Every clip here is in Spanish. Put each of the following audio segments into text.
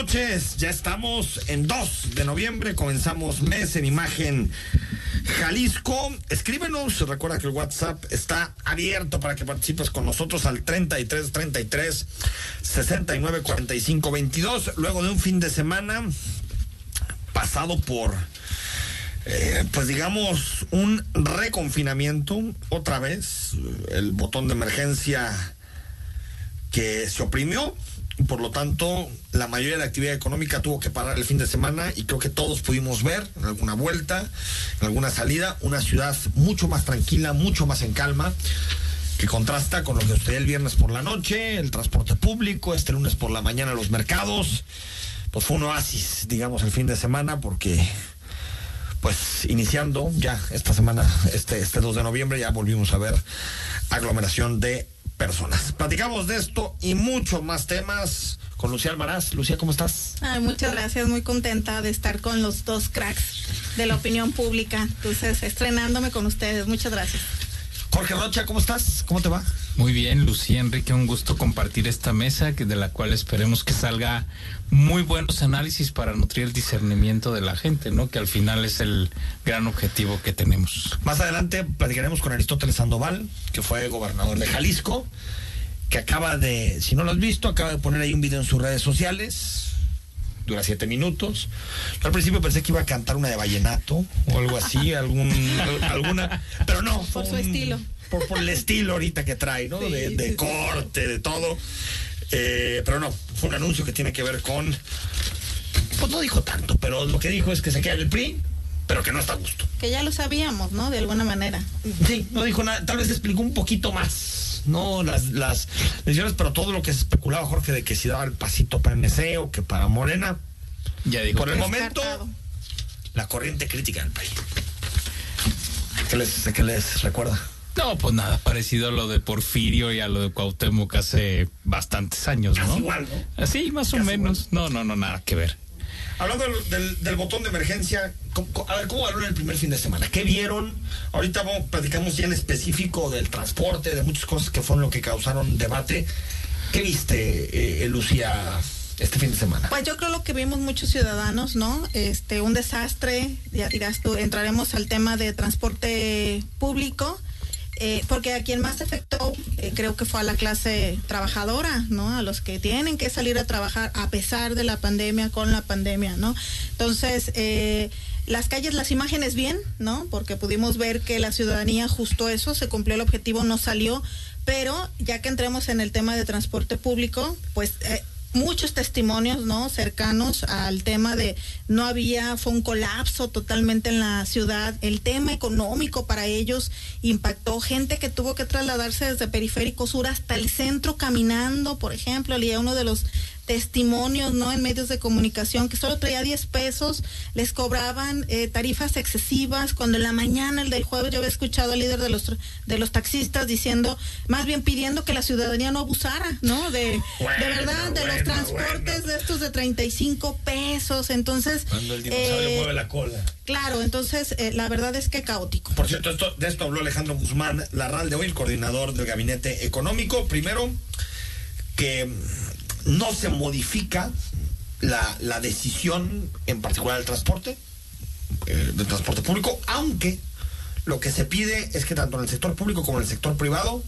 noches, ya estamos en 2 de noviembre, comenzamos mes en imagen Jalisco. Escríbenos, recuerda que el WhatsApp está abierto para que participes con nosotros al 33 33 69 45 22. Luego de un fin de semana pasado por, eh, pues digamos, un reconfinamiento, otra vez, el botón de emergencia que se oprimió por lo tanto, la mayoría de la actividad económica tuvo que parar el fin de semana y creo que todos pudimos ver en alguna vuelta, en alguna salida, una ciudad mucho más tranquila, mucho más en calma, que contrasta con lo que usted el viernes por la noche, el transporte público, este lunes por la mañana los mercados. Pues fue un oasis, digamos, el fin de semana, porque pues iniciando ya esta semana, este, este 2 de noviembre, ya volvimos a ver aglomeración de personas. Platicamos de esto y muchos más temas con Lucía Almaraz. Lucía, ¿cómo estás? Ay, muchas gracias, muy contenta de estar con los dos cracks de la opinión pública. Entonces, estrenándome con ustedes. Muchas gracias. Jorge Rocha, ¿cómo estás? ¿Cómo te va? Muy bien, Lucía Enrique, un gusto compartir esta mesa, que de la cual esperemos que salga muy buenos análisis para nutrir el discernimiento de la gente, ¿no? Que al final es el gran objetivo que tenemos. Más adelante platicaremos con Aristóteles Sandoval, que fue gobernador de Jalisco, que acaba de, si no lo has visto, acaba de poner ahí un video en sus redes sociales dura siete minutos. Yo al principio pensé que iba a cantar una de vallenato o algo así, algún, alguna, pero no. Por su estilo. Por, por, el estilo ahorita que trae, ¿no? de, de corte, de todo. Eh, pero no, fue un anuncio que tiene que ver con. Pues no dijo tanto, pero lo que dijo es que se queda en el PRI, pero que no está a gusto. Que ya lo sabíamos, ¿no? De alguna manera. Sí, no dijo nada, tal vez explicó un poquito más, ¿no? Las, las decisiones, pero todo lo que se especulaba, Jorge, de que si daba el pasito para MC o que para Morena. Ya dijo. Por el momento, la corriente crítica del país. ¿Qué les, qué les recuerda? No, pues nada, parecido a lo de Porfirio y a lo de Cuauhtémoc hace bastantes años, ¿no? Casi igual, ¿no? Así, más Casi o menos. No, no, no, nada que ver. Hablando del, botón de emergencia, a ver, ¿cómo en el primer fin de semana? ¿Qué vieron? Ahorita vamos, platicamos ya en específico del transporte, de muchas cosas que fueron lo que causaron debate. ¿Qué viste, eh, Lucía, este fin de semana? Pues yo creo lo que vimos muchos ciudadanos, ¿no? Este, un desastre, ya dirás tú, entraremos al tema de transporte público. Eh, porque a quien más afectó eh, creo que fue a la clase trabajadora, ¿no? A los que tienen que salir a trabajar a pesar de la pandemia, con la pandemia, ¿no? Entonces, eh, las calles, las imágenes bien, ¿no? Porque pudimos ver que la ciudadanía justo eso, se cumplió el objetivo, no salió, pero ya que entremos en el tema de transporte público, pues muchos testimonios no cercanos al tema de no había fue un colapso totalmente en la ciudad. El tema económico para ellos impactó. Gente que tuvo que trasladarse desde periférico sur hasta el centro caminando por ejemplo leía uno de los testimonios no en medios de comunicación que solo traía 10 pesos les cobraban eh, tarifas excesivas cuando en la mañana el del jueves yo había escuchado al líder de los de los taxistas diciendo más bien pidiendo que la ciudadanía no abusara no de, bueno, de verdad de bueno, los transportes bueno. de estos de 35 pesos entonces Cuando el dinosaurio eh, mueve la cola. claro entonces eh, la verdad es que caótico Por cierto, esto, de esto habló Alejandro Guzmán Larral de hoy, el coordinador del gabinete económico. Primero, que no se modifica la, la decisión en particular del transporte, eh, del transporte público, aunque lo que se pide es que tanto en el sector público como en el sector privado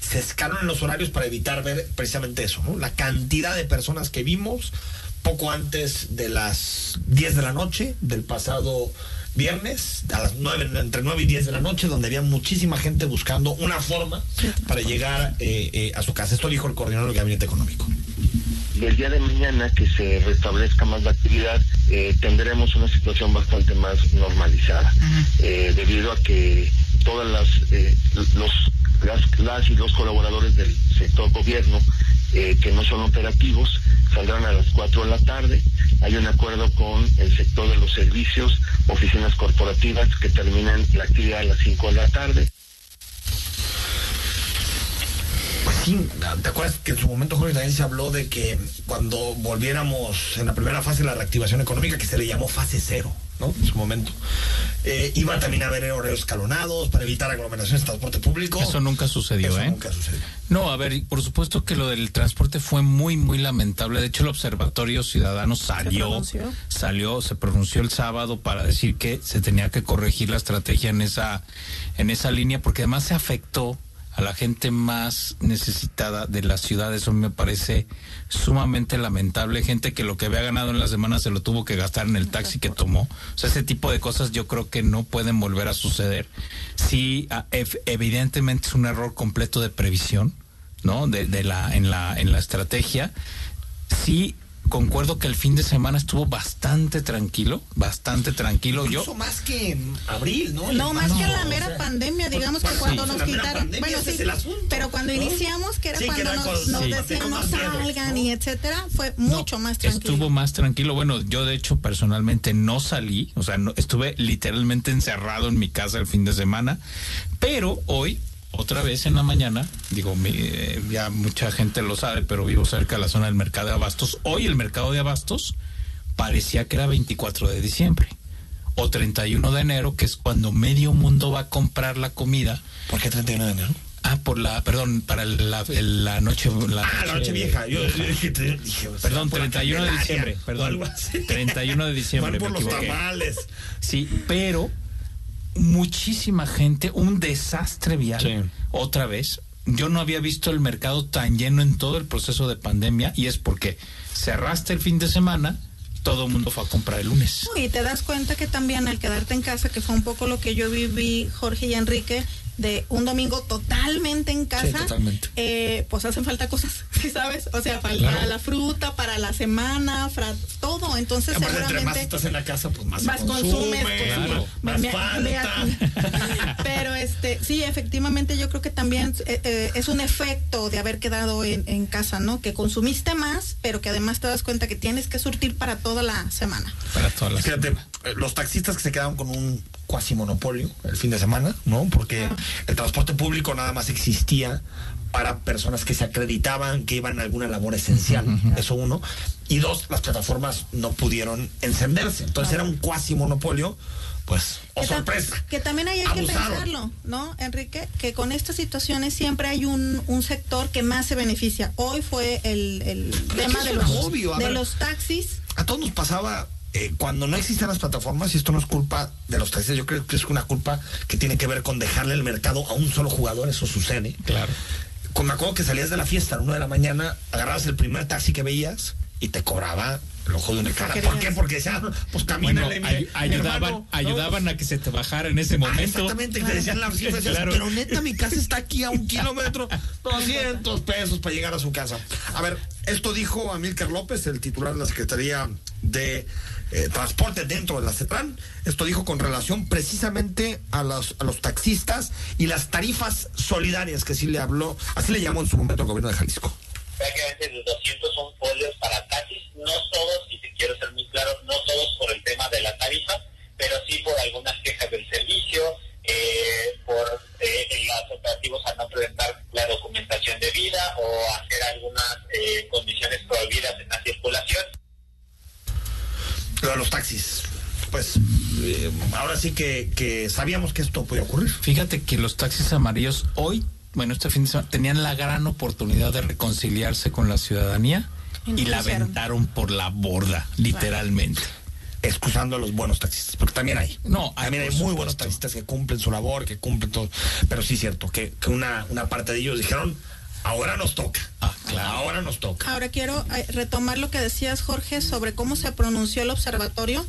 se escalonen los horarios para evitar ver precisamente eso, ¿no? La cantidad de personas que vimos poco antes de las 10 de la noche del pasado viernes, a las 9, entre 9 y 10 de la noche, donde había muchísima gente buscando una forma para llegar eh, eh, a su casa. Esto dijo el coordinador del gabinete económico y el día de mañana que se restablezca más la actividad, eh, tendremos una situación bastante más normalizada, uh -huh. eh, debido a que todas las, eh, los, las, y los colaboradores del sector gobierno eh, que no son operativos, saldrán a las 4 de la tarde. Hay un acuerdo con el sector de los servicios, oficinas corporativas que terminan la actividad a las 5 de la tarde. Pues sí, ¿te acuerdas que en su momento Jorge también se habló de que cuando volviéramos en la primera fase de la reactivación económica, que se le llamó fase cero, ¿no? En su momento, eh, iba también a haber horarios escalonados para evitar aglomeraciones de transporte público. Eso nunca sucedió, Eso ¿eh? nunca sucedió. No, a ver, por supuesto que lo del transporte fue muy, muy lamentable. De hecho, el Observatorio Ciudadano salió, pronunció. salió, se pronunció el sábado para decir que se tenía que corregir la estrategia en esa, en esa línea, porque además se afectó a la gente más necesitada de la ciudad. Eso me parece sumamente lamentable. Gente que lo que había ganado en la semana se lo tuvo que gastar en el taxi que tomó. O sea, ese tipo de cosas yo creo que no pueden volver a suceder. Sí, evidentemente es un error completo de previsión, ¿no? De, de la, en la, en la estrategia. Sí, concuerdo que el fin de semana estuvo bastante tranquilo, bastante tranquilo. Yo, Incluso más que en abril, ¿no? No, más que la o mera sea, pandemia, digamos que cuando sí, nos la quitaron. Bueno, sí, asunto, pero cuando ¿no? iniciamos, que era Sí, que cuando era nos, cuando- nos sí. decían Con no salgan ¿no? y etcétera, fue No, mucho más tranquilo. Estuvo más tranquilo. Bueno, yo de hecho personalmente no salí, o sea, no, estuve literalmente encerrado en mi casa el fin de semana, pero hoy, otra vez en la mañana, digo, mi- eh, ya mucha gente lo sabe, pero vivo cerca de la zona del mercado de Abastos. Hoy el mercado de Abastos parecía que era 24 de diciembre o 31 de enero, que es cuando medio mundo va a comprar la comida. ¿Por qué 31 de enero? Ah, por la, perdón, para la, la noche. La Ah, la noche vieja. Yo, yo dije, Perdón, por la 31 de diciembre, perdón. algo así. 31 de diciembre, Van por me los tamales. Sí, pero muchísima gente, un desastre vial. Sí. Otra vez, yo no había visto el mercado tan lleno en todo el proceso de pandemia y es porque cerraste el fin de semana, todo el mundo fue a comprar el lunes. Y te das cuenta que también al quedarte en casa, que fue un poco lo que yo viví, Jorge y Enrique, de un domingo totalmente en casa, totalmente. eh, pues hacen falta cosas, ¿sí sabes? O sea, falta Claro. la fruta para la semana, fra- todo. Entonces, Aparte, entre más seguramente estás en la casa, pues más, más consume, consumes, pues, claro. más me- me- falta. me- pero este sí efectivamente yo creo que también eh, eh, es un efecto de haber quedado en, en casa no que consumiste más pero que además te das cuenta que tienes que surtir para toda la semana Para todas las. Fíjate, eh, los taxistas que se quedaron con un cuasi monopolio el fin de semana, ¿no? Porque el transporte público nada más existía para personas que se acreditaban que iban a alguna labor esencial, eso uno. Y dos, las plataformas no pudieron encenderse. Entonces era un cuasi monopolio, pues, oh que, tam- sorpresa. que también ahí hay que pensarlo, ¿no, Enrique? Que con estas situaciones siempre hay un, un sector que más se beneficia. Hoy fue el, el tema de los, obvio, de ver. los taxis. A todos nos pasaba eh, cuando no existían las plataformas, y esto no es culpa de los taxistas, yo creo que es una culpa que tiene que ver con dejarle el mercado a un solo jugador, eso sucede. Claro. Con- me acuerdo que salías de la fiesta a la una de la mañana, agarrabas el primer taxi que veías y te cobraba el ojo de una cara. ¿Por qué? Porque decían, pues Bueno, mi- ay- mi ayudaban, hermano, ¿no? ayudaban a que se te bajara en ese Ah, momento. exactamente, te decían la cifra, decías, Claro. pero neta mi casa está aquí a un kilómetro, 200 pesos para llegar a su casa. A ver, esto dijo Amílcar López, el titular de la Secretaría de eh, Transporte dentro de la CETRAN. Esto dijo con relación precisamente a los, a los taxistas y las tarifas solidarias que sí le habló, así le llamó en su momento el gobierno de Jalisco. prácticamente 200 son folios para taxis, no todos, y te quiero ser muy claro, no todos por el tema de la tarifa, pero sí por algunas quejas del servicio, eh, por eh, los operativos a no presentar la documentación debida o hacer algunas eh, condiciones prohibidas en la circulación. Lo de los taxis. Pues eh, ahora sí que, que sabíamos que esto podía ocurrir. Fíjate que los taxis amarillos hoy, bueno, este fin de semana, tenían la gran oportunidad de reconciliarse con la ciudadanía Y no y la aventaron por la borda, literalmente. excusando a los buenos taxistas, porque también hay. No, hay, también hay muy supuesto. buenos taxistas que cumplen su labor, que cumplen todo. Pero sí es cierto que, que una, una parte de ellos dijeron, ahora nos toca. Ah, claro. Ahora nos toca. Ahora quiero eh, retomar lo que decías, Jorge, sobre cómo se pronunció el observatorio.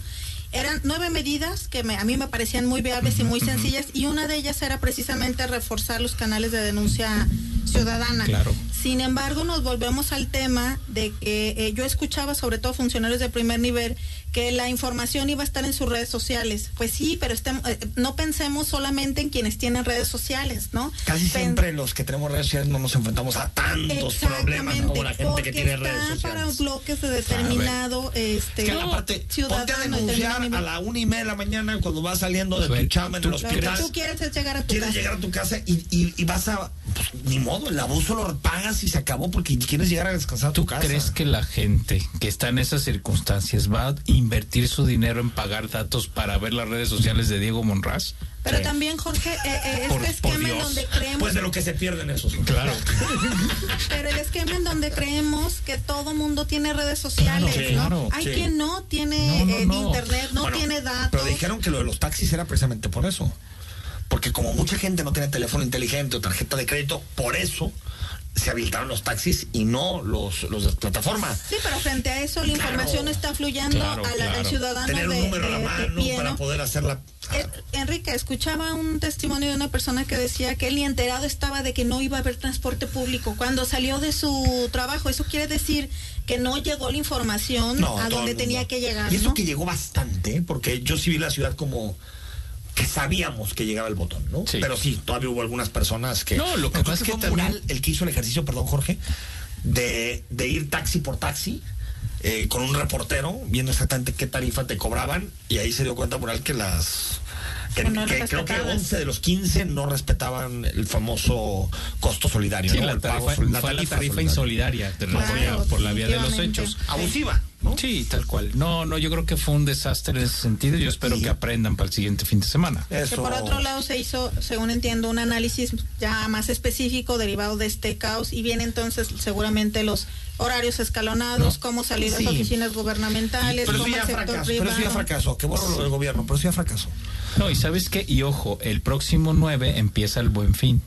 Eran nueve medidas que me- a mí me parecían muy viables y muy sencillas y una de ellas era precisamente reforzar los canales de denuncia ciudadana. Claro. Sin embargo, nos volvemos al tema de que eh, yo escuchaba, sobre todo funcionarios de primer nivel, que la información iba a estar en sus redes sociales. Pues sí, pero estemos, eh, no pensemos solamente en quienes tienen redes sociales, ¿no? Casi Pen- siempre los que tenemos redes sociales no nos enfrentamos a tantos problemas ¿no? como la gente que tiene redes está para sociales. bloques de determinado este, Es que aparte, ponte a ciudadano, denunciar a la una y media de la mañana cuando vas saliendo de ver, tu chamba en el ¿tú Lo que hospital. tú quieres es llegar a tu Quieres casa. llegar a tu casa y, y- y vas a. Pues, ni modo, el abuso lo pagas y se acabó porque quieres llegar a descansar a tu ¿Tú casa. crees que la gente que está en esas circunstancias va a invertir su dinero en pagar datos para ver las redes sociales de Diego Monraz? Pero Sí. también, Jorge, eh, eh, este por esquema en donde creemos, Pues de lo que se pierden esos. Claro. pero el esquema en donde creemos que todo mundo tiene redes sociales, Claro, ¿no? claro, Hay sí. quien no tiene No, no, eh, no. internet, no Bueno, tiene datos. Pero dijeron que lo de los taxis era precisamente por eso. Porque como mucha gente no tiene teléfono inteligente o tarjeta de crédito, por eso se habilitaron los taxis y no los, los de plataforma. Sí, pero frente a eso la Claro. información está fluyendo Claro, a la- al claro. ciudadano Tener un de, número a la mano pie, para poder hacerla. Eh, Enrique, escuchaba un testimonio de una persona que decía que él ni enterado estaba de que no iba a haber transporte público cuando salió de su trabajo. Eso quiere decir que no llegó la información No, a donde tenía que llegar. Y eso ¿no? que llegó bastante, ¿eh? porque yo sí vi la ciudad como que sabíamos que llegaba el botón, ¿no? Sí. Pero sí, todavía hubo algunas personas que. No, lo que pasa es que fue también- Mural el que hizo el ejercicio, perdón, Jorge, de, de ir taxi por taxi. Eh, con un reportero viendo exactamente qué tarifa te cobraban y ahí se dio cuenta Mural que las que, Que no que creo que respetadas. 11 de los 15 no respetaban el famoso costo solidario Sí, ¿no? la El pago tarifa, sol- fue la tarifa solidaria. insolidaria de Claro, por, por la vía de los hechos. abusiva ¿no? Sí, tal cual. No, no, yo creo que fue un desastre en ese sentido. Yo espero que aprendan para el siguiente fin de semana. Que Eso- por otro lado se hizo, según entiendo, un análisis ya más específico derivado de este caos y viene entonces seguramente los horarios escalonados, No. cómo salir de Sí. las oficinas gubernamentales, pero eso cómo ya el sector fracasó, privado. pero eso ya fracasó, que borro lo del gobierno, pero eso ya fracasó. No, y sabes qué, y ojo, el próximo 9 empieza el buen fin.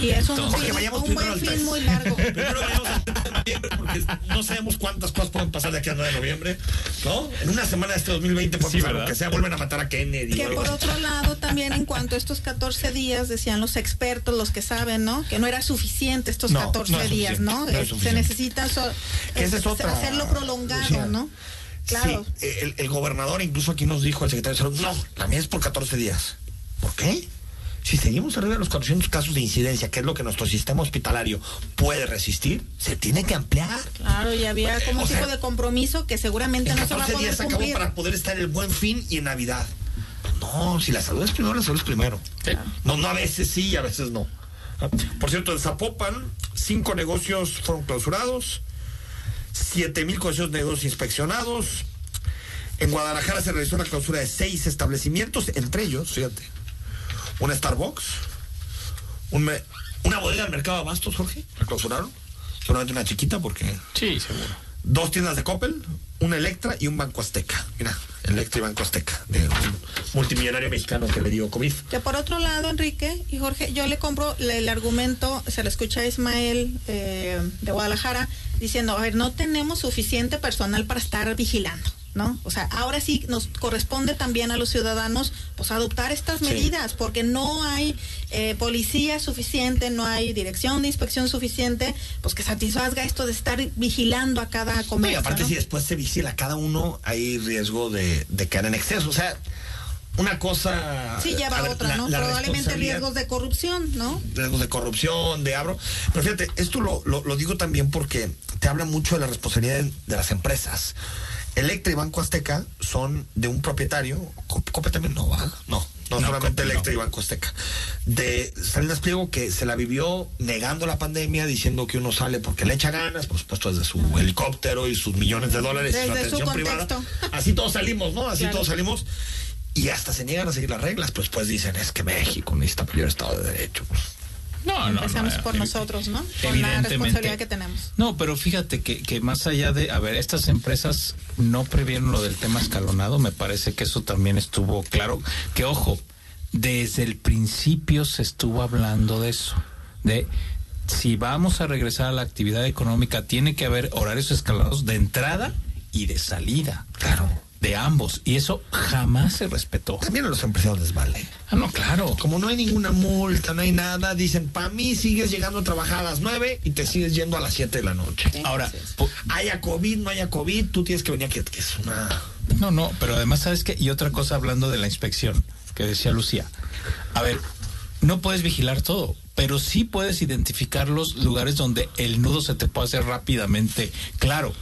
Y es un, Jorge, fin- vayamos un buen fin muy largo. Primero vayamos al 30 de noviembre porque no sabemos cuántas cosas pueden pasar de aquí al 9 de noviembre, ¿no? En una semana de este 2020 puede Sí, pasar que sea, vuelven a matar a Kennedy. Que por otro lado también en cuanto a estos 14 días, decían los expertos, los que saben, ¿no? Que no era suficiente estos No, 14 no es días, ¿no? no es Eh, Se necesita so- esa es eh, otra, hacerlo prolongado, Lucía. ¿no? Claro. Sí, el, el gobernador incluso aquí nos dijo, el secretario de salud, no, la mía es por 14 días. ¿Por qué? Si seguimos arriba de los 400 casos de incidencia, que es lo que nuestro sistema hospitalario puede resistir, se tiene que ampliar. Claro, y había como O un sea, tipo de compromiso que seguramente En no se va a 14 poder días se acabó cumplir. para poder estar en el buen fin y en Navidad. No, si la salud es primero, la salud es primero. No, no, a veces sí y a veces no. Por cierto, en Zapopan, cinco negocios fueron clausurados, siete mil negocios de negocios inspeccionados. En Guadalajara se realizó la clausura de seis establecimientos, entre ellos, fíjate, una Starbucks, un me- una bodega del mercado de Abastos, Jorge, la clausuraron. Solamente una chiquita porque Sí, seguro. dos tiendas de Coppel, una Electra y un Banco Azteca. Mira, Electra y Banco Azteca, de un multimillonario mexicano que le dio COVID. Que por otro lado, Enrique y Jorge, yo le compro el argumento, se lo escucha a Ismael eh, de Guadalajara, diciendo, a ver, no tenemos suficiente personal para estar vigilando. ¿No? O sea, ahora sí nos corresponde también a los ciudadanos pues adoptar estas Sí. medidas porque no hay eh, policía suficiente, no hay dirección de inspección suficiente, pues que satisfaga esto de estar vigilando a cada No, y comercio. aparte, ¿no? si después se vigila a cada uno, hay riesgo de, de caer en exceso. O sea, una cosa. Sí, lleva a ver, otra, ¿no? la Probablemente riesgos de corrupción, ¿no? riesgos de corrupción, de abro. Pero fíjate, esto lo, lo, lo digo también porque te habla mucho de la responsabilidad de, de las empresas. Electra y Banco Azteca son de un propietario, Cop- Cope también no va, no, no, No, solamente Cope no. Electra y Banco Azteca, de Salinas Pliego que se la vivió negando la pandemia, diciendo que uno sale porque le echa ganas, por supuesto desde su helicóptero y sus millones de dólares y su Desde su atención privada. Así todos salimos, ¿no? Así Claro. todos salimos. Y hasta se niegan a seguir las reglas, pues pues dicen, es que México necesita apoyar el Estado de Derecho. Pues, No, no, Empezamos no, por nosotros, ¿no? Con la responsabilidad que tenemos. No, pero fíjate que, que más allá de, a ver, estas empresas no previeron lo del tema escalonado, me parece que eso también estuvo claro, que ojo, desde el principio se estuvo hablando de eso, de si vamos a regresar a la actividad económica, tiene que haber horarios escalonados de entrada y de salida. Claro. De ambos y eso jamás se respetó. También a los empresarios les vale. Ah, no, claro. Como no hay ninguna multa, no hay nada, dicen, para mí sigues llegando a trabajar a las 9 y te sigues yendo a las 7 de la noche. Ahora, haya COVID, no haya COVID, tú tienes que venir aquí, que es una... No, no, pero además, ¿sabes qué? Y otra cosa hablando de la inspección, que decía Lucía. A ver, no puedes vigilar todo, pero sí puedes identificar los lugares donde el nudo se te puede hacer rápidamente claro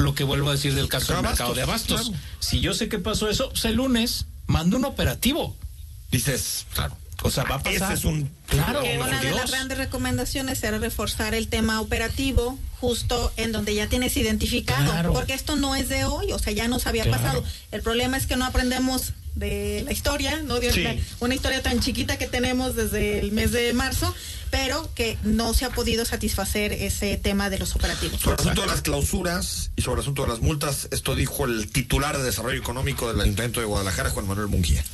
lo que vuelvo a decir del caso del mercado de abastos. Si yo sé que pasó eso, pues el lunes mando un operativo. Dices, claro. O sea, va a pasar. Ese es un. Claro, una de las grandes recomendaciones era reforzar el tema operativo justo en donde ya tienes identificado, porque esto no es de hoy, o sea, ya nos había pasado. El problema es que no aprendemos de la historia, ¿no? De una historia tan chiquita que tenemos desde el mes de marzo, pero que no se ha podido satisfacer ese tema de los operativos. Sobre el asunto de las clausuras y sobre el asunto de las multas, esto dijo el titular de Desarrollo Económico del Ayuntamiento de Guadalajara, Juan Manuel Munguía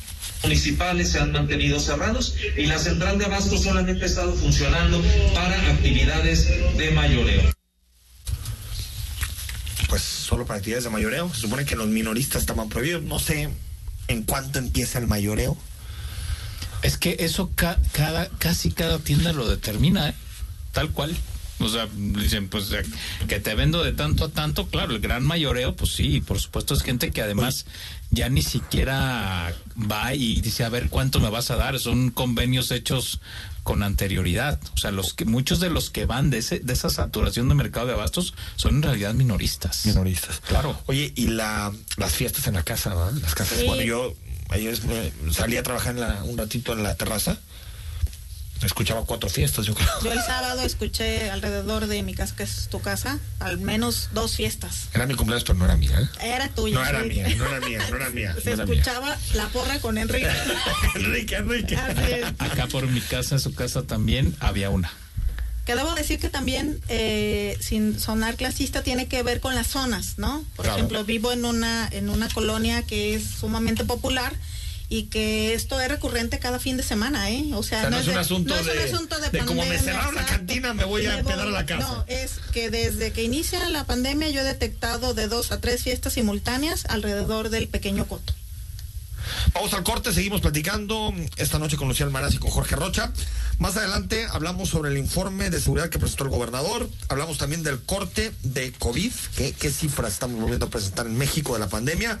municipales se han mantenido cerrados y la central de abasto solamente ha estado funcionando para actividades de mayoreo. Pues solo para actividades de mayoreo. Se supone que los minoristas estaban prohibidos. No sé en cuánto empieza el mayoreo. Es que eso cada, casi cada tienda lo determina, ¿eh? tal cual. O sea, dicen, pues que te vendo de tanto a tanto, claro, el gran mayoreo, pues sí, por supuesto es gente que además ya ni siquiera va y dice, a ver, ¿cuánto me vas a dar? Son convenios hechos con anterioridad. O sea, los que muchos de los que van de ese de esa saturación de mercado de abastos son en realidad minoristas. Minoristas. Claro. Oye, y la las fiestas en la casa, ¿no? Las casas. Bueno, yo ayer salí a trabajar un ratito en la terraza escuchaba cuatro fiestas, yo creo. Yo el sábado escuché alrededor de mi casa, que es tu casa, al menos dos fiestas. Era mi cumpleaños, pero no era mía. ¿eh? Era tuya. No era mía, no era mía, no era mía. Se escuchaba la porra con Enrique. Enrique, Enrique. Acá por mi casa, en su casa también había una. Que debo decir que también, eh, sin sonar clasista, tiene que ver con las zonas, ¿no? Por ejemplo, vivo en una, en una colonia que es sumamente popular y que esto es recurrente cada fin de semana, ¿eh? O sea, no, es, un asunto de, como me cerraron la cantina, me voy a pedar a la casa. No, es que desde que inicia la pandemia yo he detectado de dos a tres fiestas simultáneas alrededor del pequeño coto. Vamos al corte, seguimos platicando esta noche con Lucía Almaraz y con Jorge Rocha. Más adelante hablamos sobre el informe de seguridad que presentó el gobernador. Hablamos también del corte de COVID, qué, qué cifras estamos volviendo a presentar en México de la pandemia.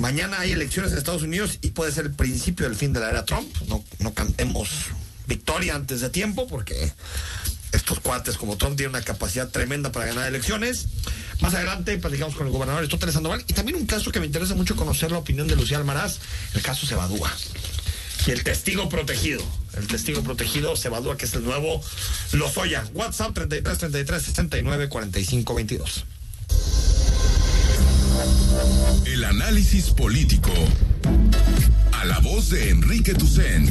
Mañana hay elecciones en Estados Unidos y puede ser el principio del fin de la era Trump. No, no cantemos victoria antes de tiempo porque estos cuates como Trump tienen una capacidad tremenda para ganar elecciones. Más adelante platicamos con el gobernador Aristóteles Sandoval y también un caso que me interesa mucho conocer la opinión de Lucía Almaraz, el caso Sebadúa. Y el testigo protegido, el testigo protegido Sebadúa, que es el nuevo Lozoya. WhatsApp 33 33 69 45 22. El análisis político. A la voz de Enrique Tucent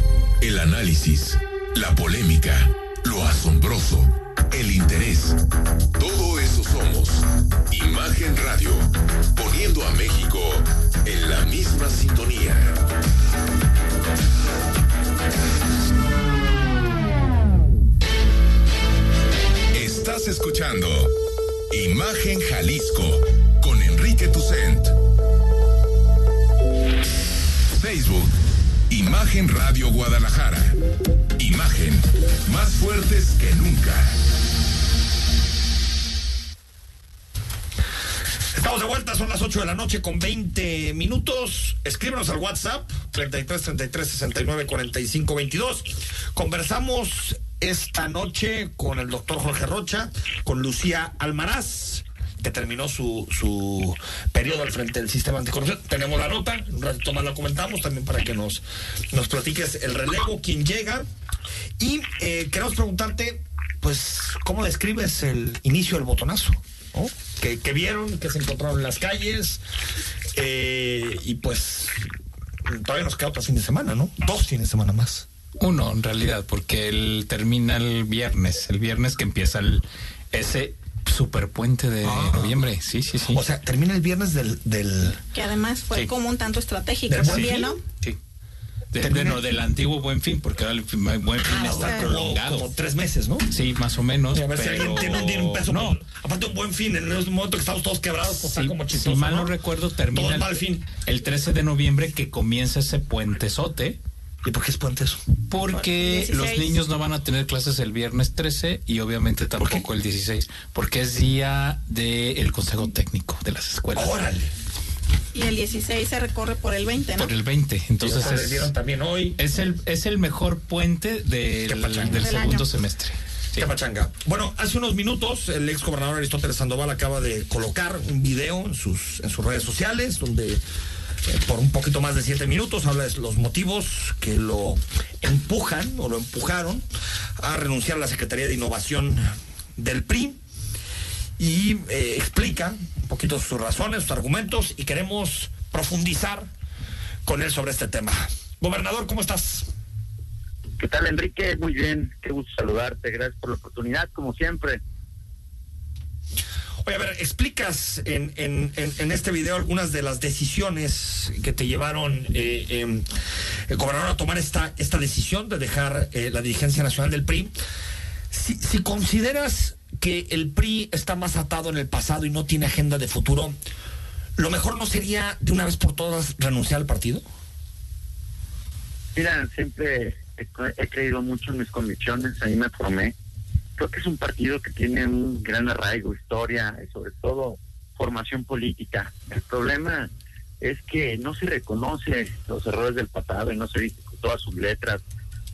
El análisis, la polémica, lo asombroso, el interés. Todo eso somos. Imagen Radio, poniendo a México en la misma sintonía. Estás escuchando Imagen Jalisco con Enrique Tucent. Facebook, Imagen Radio Guadalajara. Imagen, más fuertes que nunca. Estamos de vuelta, son las 8 de la noche con 20 minutos. Escríbenos al WhatsApp 33 33 69 45 22. Conversamos esta noche con el doctor Jorge Rocha, con Lucía Almaraz, que terminó su, su periodo al frente del sistema anticorrupción. Tenemos la nota, un ratito más la comentamos también para que nos, nos platiques el relevo, quién llega. Y eh, queremos preguntarte, pues, ¿cómo describes el inicio del botonazo? ¿no? Que, que vieron, que se encontraron en las calles, eh, y pues todavía nos queda otro fin de semana, ¿no? Dos fines de semana más. Uno, en realidad, porque él termina el viernes, el viernes que empieza el, ese superpuente de Ah. noviembre. Sí, sí, sí. O sea, termina el viernes del... del Que además fue Sí. como un tanto estratégico ¿Del Buen también, Fin? ¿no? sí. De, de- no, del antiguo Buen Fin, porque ahora el fin- Buen Fin Ah, está o sea, como, prolongado. como tres meses, ¿no? Sí, más o menos. a ver si pero... alguien tiene, un- tiene un peso. No, por- aparte, un buen fin. En el momento que estamos todos quebrados, pues está si, como si chistoso. mal no ¿no? recuerdo, termina el, fin. el 13 de noviembre que comienza ese puentezote. ¿Y por qué es puente eso? Porque 16. los niños no van a tener clases el viernes 13 y obviamente tampoco el 16, porque es día del Consejo Técnico de las escuelas. Órale. Y el 16 se recorre por el 20, ¿no? Por el 20. Entonces les es, dieron también hoy. es el es el mejor puente del, segundo año. semestre. Sí. Qué pachanga. Bueno, hace unos minutos el ex gobernador Aristóteles Sandoval acaba de colocar un video en sus, en sus redes sociales donde por un poquito más de siete minutos habla de los motivos que lo empujan o lo empujaron a renunciar a la Secretaría de Innovación del PRI y eh, explica un poquito sus razones, sus argumentos y queremos profundizar con él sobre este tema. Gobernador, ¿cómo estás? ¿Qué tal, Enrique? Muy bien, qué gusto saludarte. Gracias por la oportunidad, como siempre. Oye, a ver, explicas en, en, en, este video algunas de las decisiones que te llevaron, eh, eh, el gobernador, a tomar esta, esta decisión de dejar eh, la dirigencia nacional del PRI. Si, si consideras que el PRI está más atado en el pasado y no tiene agenda de futuro, ¿lo mejor no sería de una vez por todas renunciar al partido? Mira, siempre he, he creído mucho en mis convicciones, ahí me formé. Creo que es un partido que tiene un gran arraigo, historia y sobre todo formación política. El problema es que no se reconoce los errores del pasado y no se dice con todas sus letras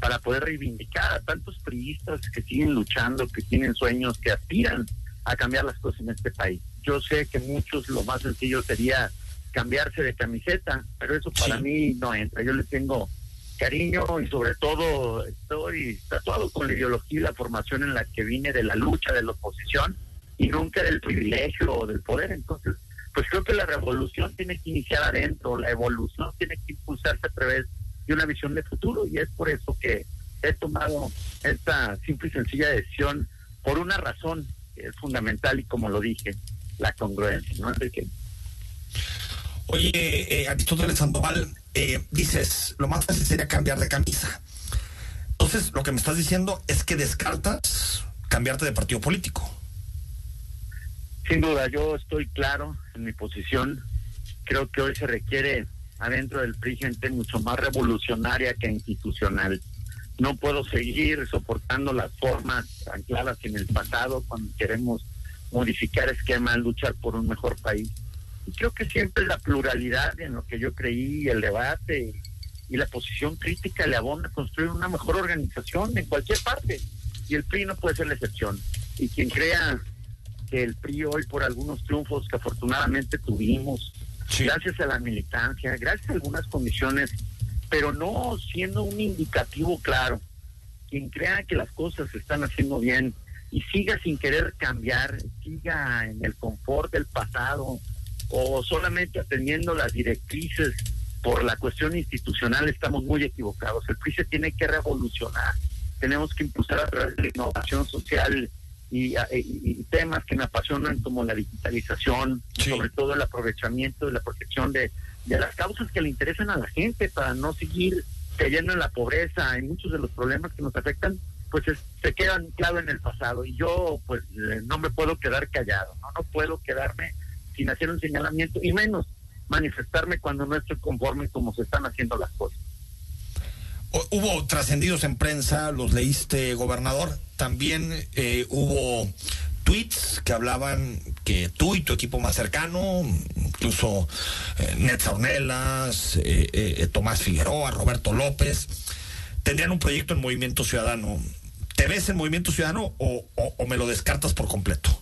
para poder reivindicar a tantos priistas que siguen luchando, que tienen sueños, que aspiran a cambiar las cosas en este país. Yo sé que muchos lo más sencillo sería cambiarse de camiseta, pero eso para Sí. mí no entra. Yo le tengo cariño y sobre todo estoy tatuado con la ideología y la formación en la que vine de la lucha de la oposición y nunca del privilegio o del poder. Entonces, pues creo que la revolución tiene que iniciar adentro, la evolución tiene que impulsarse a través de una visión de futuro y es por eso que he tomado esta simple y sencilla decisión por una razón que es fundamental y como lo dije, la congruencia, ¿no? Enrique? Oye, eh, Aristóteles Sandoval, eh, dices, lo más fácil sería cambiar de camisa. Entonces, lo que me estás diciendo es que descartas cambiarte de partido político. Sin duda, yo estoy claro en mi posición. Creo que hoy se requiere adentro del PRI gente mucho más revolucionaria que institucional. No puedo seguir soportando las formas ancladas en el pasado cuando queremos modificar esquemas, luchar por un mejor país. Y creo que siempre la pluralidad en lo que yo creí, el debate y la posición crítica le abona a construir una mejor organización en cualquier parte. Y el PRI no puede ser la excepción. Y quien crea que el PRI hoy por algunos triunfos que afortunadamente tuvimos, gracias a la militancia, gracias a algunas condiciones, pero no siendo un indicativo claro. Quien crea que las cosas se están haciendo bien y siga sin querer cambiar, siga en el confort del pasado o solamente atendiendo las directrices por la cuestión institucional, estamos muy equivocados. El PRI se tiene que revolucionar, tenemos que impulsar a través de la innovación social y, temas que me apasionan como la digitalización, sobre todo el aprovechamiento y la protección de, de las causas que le interesan a la gente para no seguir cayendo en la pobreza, en muchos de los problemas que nos afectan, pues se quedan claro en el pasado. Y yo pues eh, no me puedo quedar callado, no no puedo quedarme sin hacer un señalamiento y menos manifestarme cuando no estoy conforme como se están haciendo las cosas. Hubo trascendidos en prensa, los leíste, gobernador. También eh, hubo tweets que hablaban que tú y tu equipo más cercano, incluso eh, Ornelas, eh, eh, Tomás Figueroa, Roberto López, tendrían un proyecto en Movimiento Ciudadano. ¿Te ves en Movimiento Ciudadano o, me lo descartas por completo?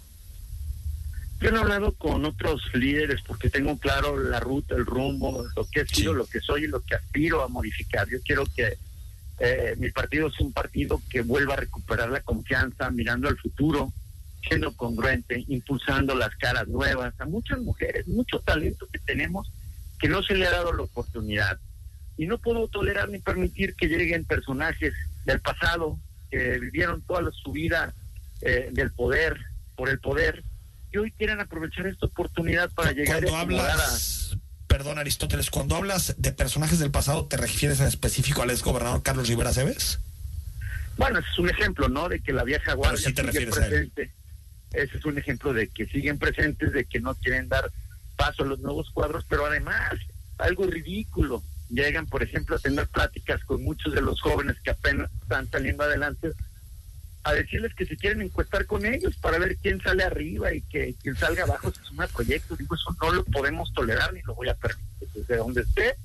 Yo he hablado con otros líderes porque tengo claro la ruta, el rumbo, lo que he sido, lo que soy y lo que aspiro a modificar. Yo quiero que eh, mi partido sea un partido que vuelva a recuperar la confianza, mirando al futuro, siendo congruente, impulsando las caras nuevas a muchas mujeres, mucho talento que tenemos que no se le ha dado la oportunidad. Y no puedo tolerar ni permitir que lleguen personajes del pasado que vivieron toda su vida eh, del poder, por el poder, y hoy quieren aprovechar esta oportunidad para llegar cuando hablas, perdón Aristóteles, cuando hablas de personajes del pasado, ¿te refieres en específico al exgobernador Carlos Rivera Cebes? Bueno, ese es un ejemplo, ¿no? De que la vieja guardia te sigue presente. Ese es un ejemplo de que siguen presentes, de que no quieren dar paso a los nuevos cuadros, pero además, algo ridículo. Llegan, por ejemplo, a tener pláticas con muchos de los jóvenes que apenas están saliendo adelante a decirles que se quieren encuestar con ellos para ver quién sale arriba y que quien salga abajo se suma a proyectos. Digo, eso no lo podemos tolerar ni lo voy a permitir. Desde donde esté,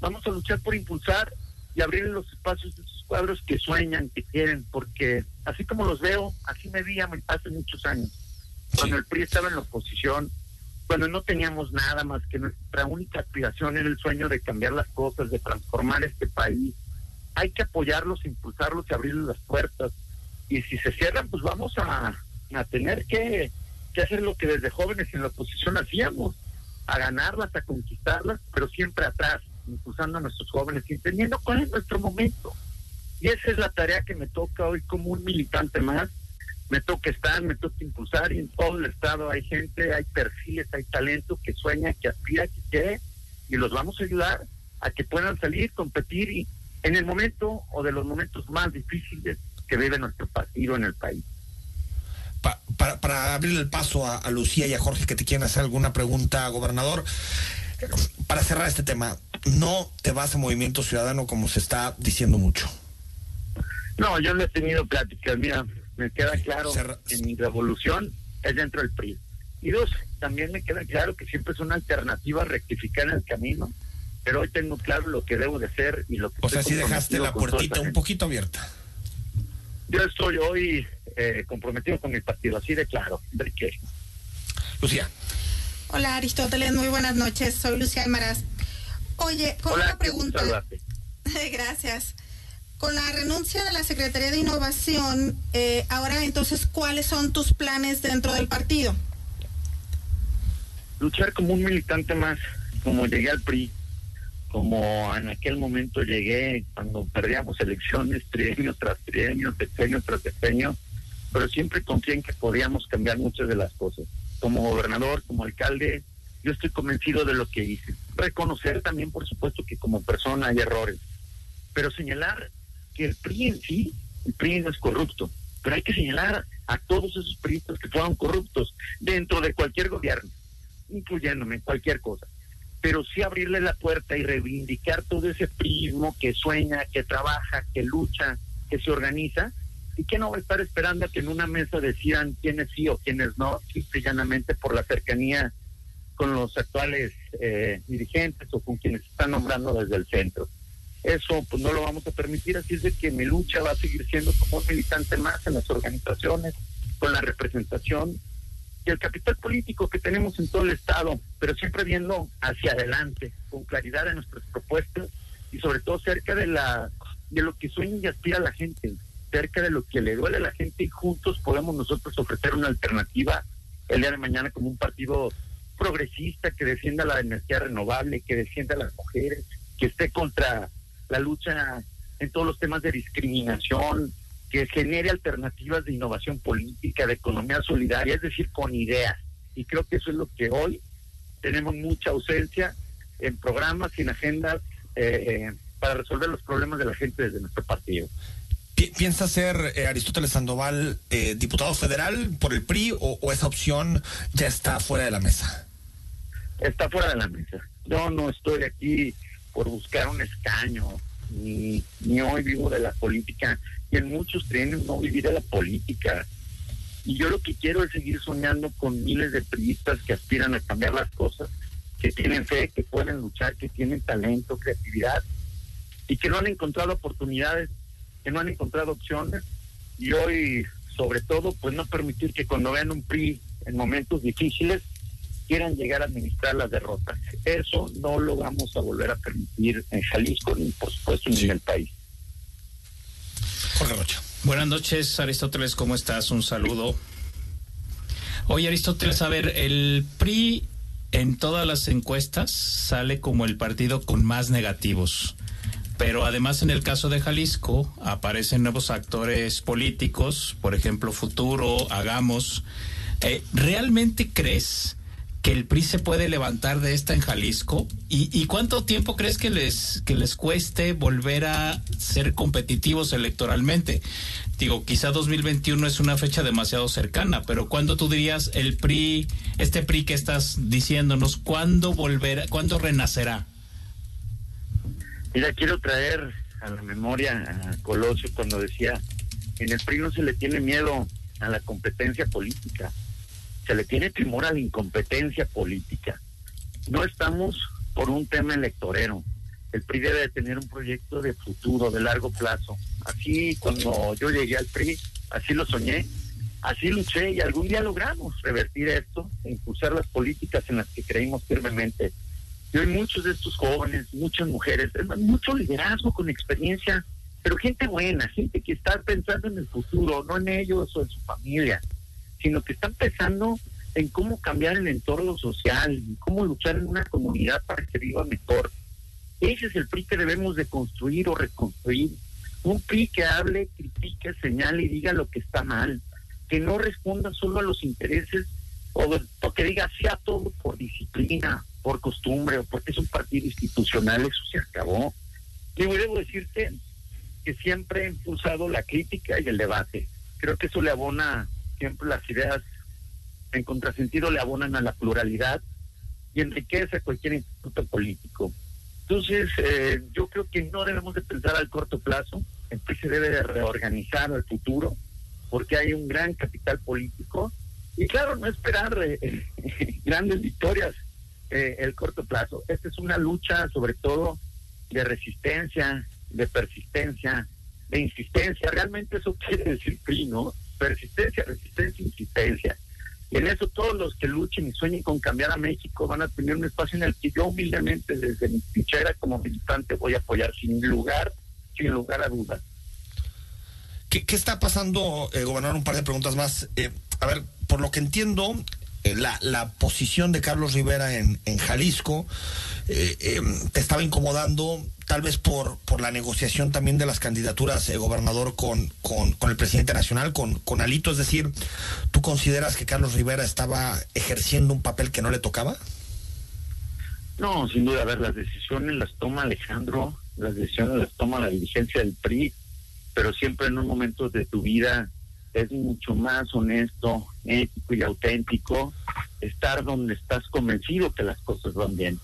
vamos a luchar por impulsar y abrir los espacios de esos cuadros que sueñan, que quieren, porque así como los veo, así me vi hace muchos años. Cuando el PRI estaba en la oposición, cuando no teníamos nada más que nuestra única aspiración era el sueño de cambiar las cosas, de transformar este país. Hay que apoyarlos, impulsarlos y abrirles las puertas y si se cierran, pues vamos a, tener que, hacer lo que desde jóvenes en la oposición hacíamos, a ganarlas, a conquistarlas, pero siempre atrás, impulsando a nuestros jóvenes y entendiendo cuál es nuestro momento. Y esa es la tarea que me toca hoy como un militante más. Me toca estar, me toca impulsar y en todo el estado hay gente, hay perfiles, hay talento que sueña, que aspira, que quiere y los vamos a ayudar a que puedan salir, competir y en el momento o de los momentos más difíciles que vive nuestro partido en el país. para, para, abrir el paso a, Lucía y a Jorge que te quieren hacer alguna pregunta, gobernador, para cerrar este tema, no te vas a Movimiento Ciudadano como se está diciendo mucho. No, yo no he tenido pláticas, mira, me queda claro que mi revolución es dentro del PRI. Y dos, también me queda claro que siempre es una alternativa rectificar en el camino, pero hoy tengo claro lo que debo de ser y lo que... O sea, si dejaste la puertita un poquito abierta. Yo estoy hoy eh, comprometido con mi partido, así de claro. ¿De qué? Lucía. Hola Aristóteles, muy buenas noches. Soy Lucía Almaraz. Oye, con una pregunta. Gracias. Con la renuncia de la Secretaría de Innovación, eh, ahora entonces, ¿cuáles son tus planes dentro del partido? Luchar como un militante más, como llegué al PRI, como en aquel momento llegué cuando perdíamos elecciones, trienio tras trienio, sexenio tras sexenio, pero siempre confié en que podíamos cambiar muchas de las cosas. Como gobernador, como alcalde, yo estoy convencido de lo que hice. Reconocer también, por supuesto, que como persona hay errores, pero señalar que el PRI en sí, el PRI no es corrupto, pero hay que señalar a todos esos PRIistas que fueron corruptos dentro de cualquier gobierno, incluyéndome en cualquier cosa pero sí abrirle la puerta y reivindicar todo ese prismo que sueña, que trabaja, que lucha, que se organiza, y que no va a estar esperando a que en una mesa decidan quiénes sí o quiénes no, simple y llanamente por la cercanía con los actuales eh, dirigentes o con quienes están nombrando desde el centro. Eso pues no lo vamos a permitir, así es de que mi lucha va a seguir siendo como un militante más en las organizaciones, con la representación y el capital político que tenemos en todo el Estado, pero siempre viendo hacia adelante, con claridad en nuestras propuestas y sobre todo cerca de la de lo que sueña y aspira la gente. cerca de lo que le duele a la gente y juntos podemos nosotros ofrecer una alternativa el día de mañana como un partido progresista que defienda la energía renovable, que defienda a las mujeres, que esté contra la lucha en todos los temas de discriminación, que genere alternativas de innovación política, de economía solidaria, es decir, con ideas. Y creo que eso es lo que hoy tenemos mucha ausencia en programas y en agendas eh, eh, para resolver los problemas de la gente desde nuestro partido. ¿Piensa ser eh, Aristóteles Sandoval diputado federal por el PRI o, esa opción ya está fuera de la mesa? Está fuera de la mesa. Yo no estoy aquí por buscar un escaño, ni, ni hoy vivo de la política, y en muchos tienen no vivir de la política. Y yo lo que quiero es seguir soñando con miles de priistas que aspiran a cambiar las cosas, que tienen fe, que pueden luchar, que tienen talento, creatividad, y que no han encontrado oportunidades, que no han encontrado opciones. Y hoy, sobre todo, pues no permitir que cuando vean un PRI en momentos difíciles, quieran llegar a administrar las derrotas. Eso no lo vamos a volver a permitir en Jalisco, ni por supuesto ni en el país. Jorge Rocha. Buenas noches, Aristóteles, ¿cómo estás? Un saludo. Oye, Aristóteles, a ver, el PRI en todas las encuestas sale como el partido con más negativos. Pero además en el caso de Jalisco aparecen nuevos actores políticos, por ejemplo Futuro, Hagamos. Eh, ¿Realmente crees que el PRI se puede levantar de esta en Jalisco? ¿Y, cuánto tiempo crees que les, que les cueste volver a ser competitivos electoralmente? Digo, quizá 2021 es una fecha demasiado cercana, pero ¿cuándo tú dirías el PRI, este PRI que estás diciéndonos, cuándo volverá, cuándo renacerá? Mira, quiero traer a la memoria a Colosio cuando decía, en el PRI no se le tiene miedo a la competencia política se le tiene temor a la incompetencia política. No estamos por un tema electorero. El PRI debe de tener un proyecto de futuro, de largo plazo. Así cuando yo llegué al PRI, así lo soñé, así luché y algún día logramos revertir esto impulsar las políticas en las que creímos firmemente. Y hoy muchos de estos jóvenes, muchas mujeres, mucho liderazgo con experiencia, pero gente buena, gente que está pensando en el futuro, no en ellos o en su familia sino que están pensando en cómo cambiar el entorno social, en cómo luchar en una comunidad para que viva mejor. Ese es el PRI que debemos de construir o reconstruir. Un PRI que hable, critique, señale y diga lo que está mal. Que no responda solo a los intereses o, que diga sea todo por disciplina, por costumbre o porque es un partido institucional. Eso se acabó. Y debo decirte que siempre he impulsado la crítica y el debate. Creo que eso le abona siempre las ideas en contrasentido le abonan a la pluralidad y enriquece cualquier instituto político. Entonces, eh, yo creo que no debemos de pensar al corto plazo, que se debe de reorganizar al futuro, porque hay un gran capital político y claro, no esperar eh, grandes victorias eh, el corto plazo. Esta es una lucha sobre todo de resistencia, de persistencia, de insistencia. Realmente eso quiere decir PRI, ¿no? Persistencia, resistencia, insistencia. Y en eso todos los que luchen y sueñen con cambiar a México van a tener un espacio en el que yo humildemente desde mi fichera como militante voy a apoyar sin lugar, sin lugar a dudas. ¿Qué, está pasando, eh, gobernador? Un par de preguntas más. Eh, a ver, por lo que entiendo, la, la, posición de Carlos Rivera en, en Jalisco eh, te estaba incomodando tal vez por, por la negociación también de las candidaturas de gobernador con, con, el presidente nacional, con, con Alito. Es decir, ¿tú consideras que Carlos Rivera estaba ejerciendo un papel que no le tocaba? No, sin duda. A ver, las decisiones las toma Alejandro, las decisiones las toma la dirigencia del PRI, pero siempre en un momento de tu vida es mucho más honesto, ético y auténtico estar donde estás convencido que las cosas van bien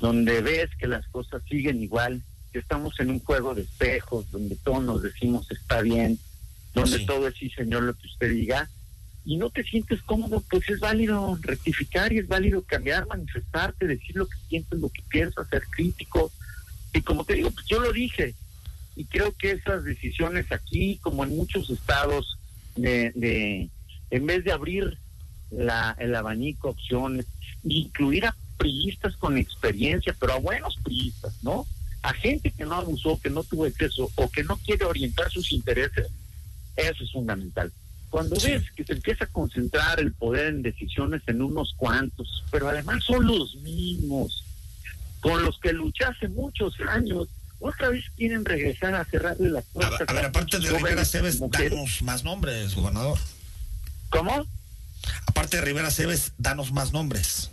donde ves que las cosas siguen igual, que estamos en un juego de espejos, donde todos nos decimos está bien, donde todo es sí, señor, lo que usted diga, y no te sientes cómodo, pues es válido rectificar y es válido cambiar, manifestarte, decir lo que sientes, lo que piensas, ser crítico. Y como te digo, pues yo lo dije, y creo que esas decisiones aquí, como en muchos estados, de, de en vez de abrir la, el abanico opciones, incluir a priistas con experiencia, pero a buenos priistas, ¿no? A gente que no abusó, que no tuvo exceso o que no quiere orientar sus intereses, Eso es fundamental. Cuando ves que se empieza a concentrar el poder en decisiones en unos cuantos, pero además son los mismos con los que luché hace muchos años, otra vez quieren regresar a cerrarle las puertas. A ver, aparte de Rivera Cebes, danos más nombres, gobernador. ¿Cómo? Aparte de Rivera Cebes, danos más nombres.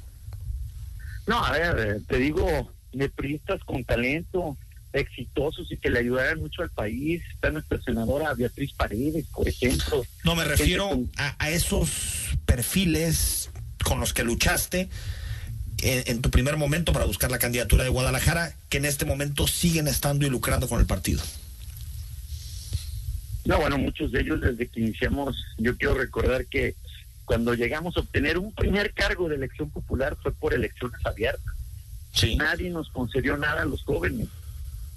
No, a ver, eh, te digo, de priistas con talento, exitosos y que le ayudaran mucho al país. Está nuestra senadora Beatriz Paredes, por ejemplo. No, me refiero a, a, esos perfiles con los que luchaste en, en, tu primer momento para buscar la candidatura de Guadalajara, que en este momento siguen estando y lucrando con el partido. No, bueno, muchos de ellos desde que iniciamos, yo quiero recordar que cuando llegamos a obtener un primer cargo de elección popular fue por elecciones abiertas. Sí. Nadie nos concedió nada a los jóvenes.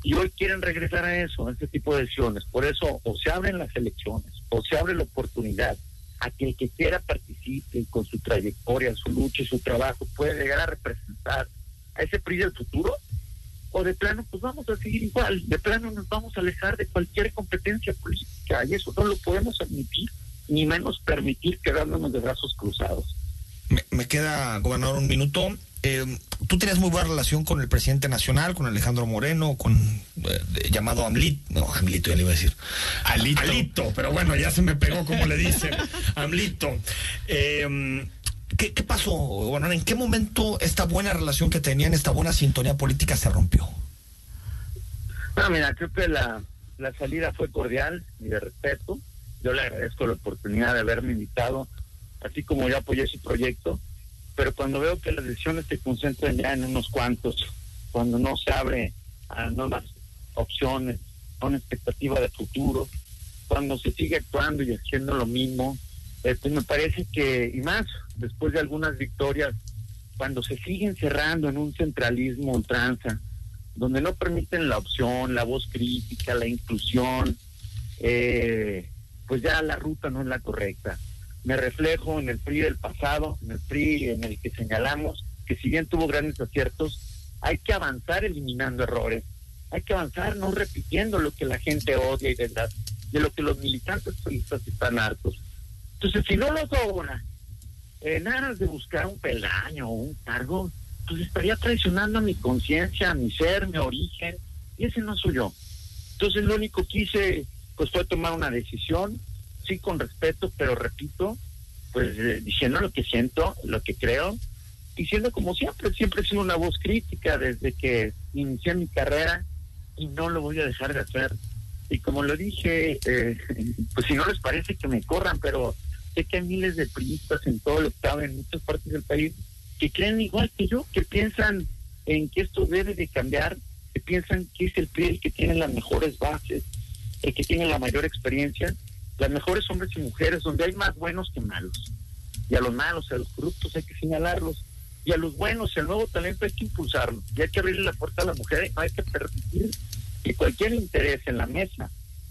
Y hoy quieren regresar a eso, a este tipo de elecciones. Por eso o se abren las elecciones, o se abre la oportunidad a que el que quiera participe con su trayectoria, su lucha y su trabajo pueda llegar a representar a ese PRI del futuro, o de plano, pues vamos a seguir igual, de plano nos vamos a alejar de cualquier competencia política, y eso no lo podemos admitir, ni menos permitir quedándonos de brazos cruzados. Me, me queda, gobernador, un minuto. Eh, tú tienes muy buena relación con el presidente nacional, con Alejandro Moreno, con eh, llamado Amlit, no, Amlito ya le iba a decir. Alito. Alito, pero bueno, ya se me pegó como le dicen. Amlito. Eh, ¿qué, ¿Qué pasó, gobernador? ¿En qué momento esta buena relación que tenían, esta buena sintonía política se rompió? No, mira, creo que la, la salida fue cordial y de respeto. Yo le agradezco la oportunidad de haberme invitado, así como yo apoyé su proyecto pero cuando veo que las decisiones se concentran ya en unos cuantos, cuando no se abre a nuevas opciones, a una expectativa de futuro, cuando se sigue actuando y haciendo lo mismo, eh, pues me parece que, y más, después de algunas victorias, cuando se siguen cerrando en un centralismo ultranza, donde no permiten la opción, la voz crítica, la inclusión, eh, pues ya la ruta no es la correcta me reflejo en el PRI del pasado, en el PRI en el que señalamos que si bien tuvo grandes aciertos, hay que avanzar eliminando errores, hay que avanzar no repitiendo lo que la gente odia y de, la, de lo que los militantes politistas están hartos. Entonces, si no lo logra, en aras de buscar un peldaño o un cargo, pues estaría traicionando a mi conciencia, a mi ser, mi origen, y ese no soy yo. Entonces, lo único que hice pues fue tomar una decisión, sí con respeto, pero repito, pues eh, diciendo lo que siento, lo que creo, y siendo como siempre, siempre he sido una voz crítica desde que inicié mi carrera y no lo voy a dejar de hacer. Y como lo dije, eh, pues si no les parece que me corran, pero sé que hay miles de priistas en todo el estado, en muchas partes del país, que creen igual que yo, que piensan en que esto debe de cambiar, que piensan que es el PRI el que tiene las mejores bases, el que tiene la mayor experiencia, las mejores hombres y mujeres, donde hay más buenos que malos. Y a los malos, a los corruptos hay que señalarlos. Y a los buenos, el nuevo talento hay que impulsarlo. Y hay que abrirle la puerta a la mujer y no hay que permitir que cualquier interés en la mesa,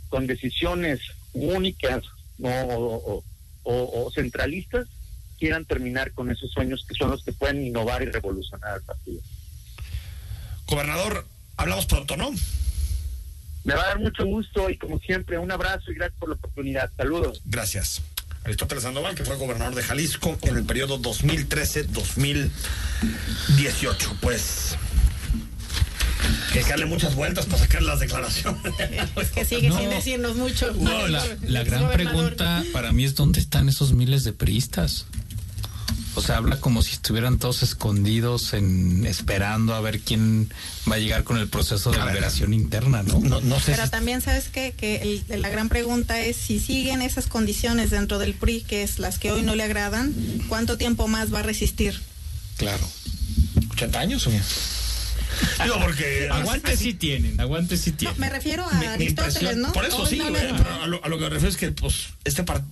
con decisiones únicas o, o, o, o centralistas, quieran terminar con esos sueños que son los que pueden innovar y revolucionar al partido. Gobernador, hablamos pronto, ¿no? Me va a dar mucho gusto y como siempre, un abrazo y gracias por la oportunidad. Saludos. Gracias. Aristóteles Sandoval, que fue gobernador de Jalisco en el periodo 2013-2018. Pues que darle muchas vueltas para sacar las declaraciones. Pues que sigue no, sin decirnos mucho. No, la, la gran pregunta para mí es dónde están esos miles de priistas. O sea, habla como si estuvieran todos escondidos en esperando a ver quién va a llegar con el proceso de liberación interna, ¿no? No, no sé. Pero si... también sabes qué? que el, la gran pregunta es si siguen esas condiciones dentro del PRI, que es las que hoy no le agradan, ¿cuánto tiempo más va a resistir? Claro. ¿80 años o? Digo, porque. Aguante sí tienen, aguante sí tienen. No, me refiero a mi, Aristóteles, ¿no? Por eso sí, no güey, me- pero a lo, a lo que me refiero es que, pues, este partido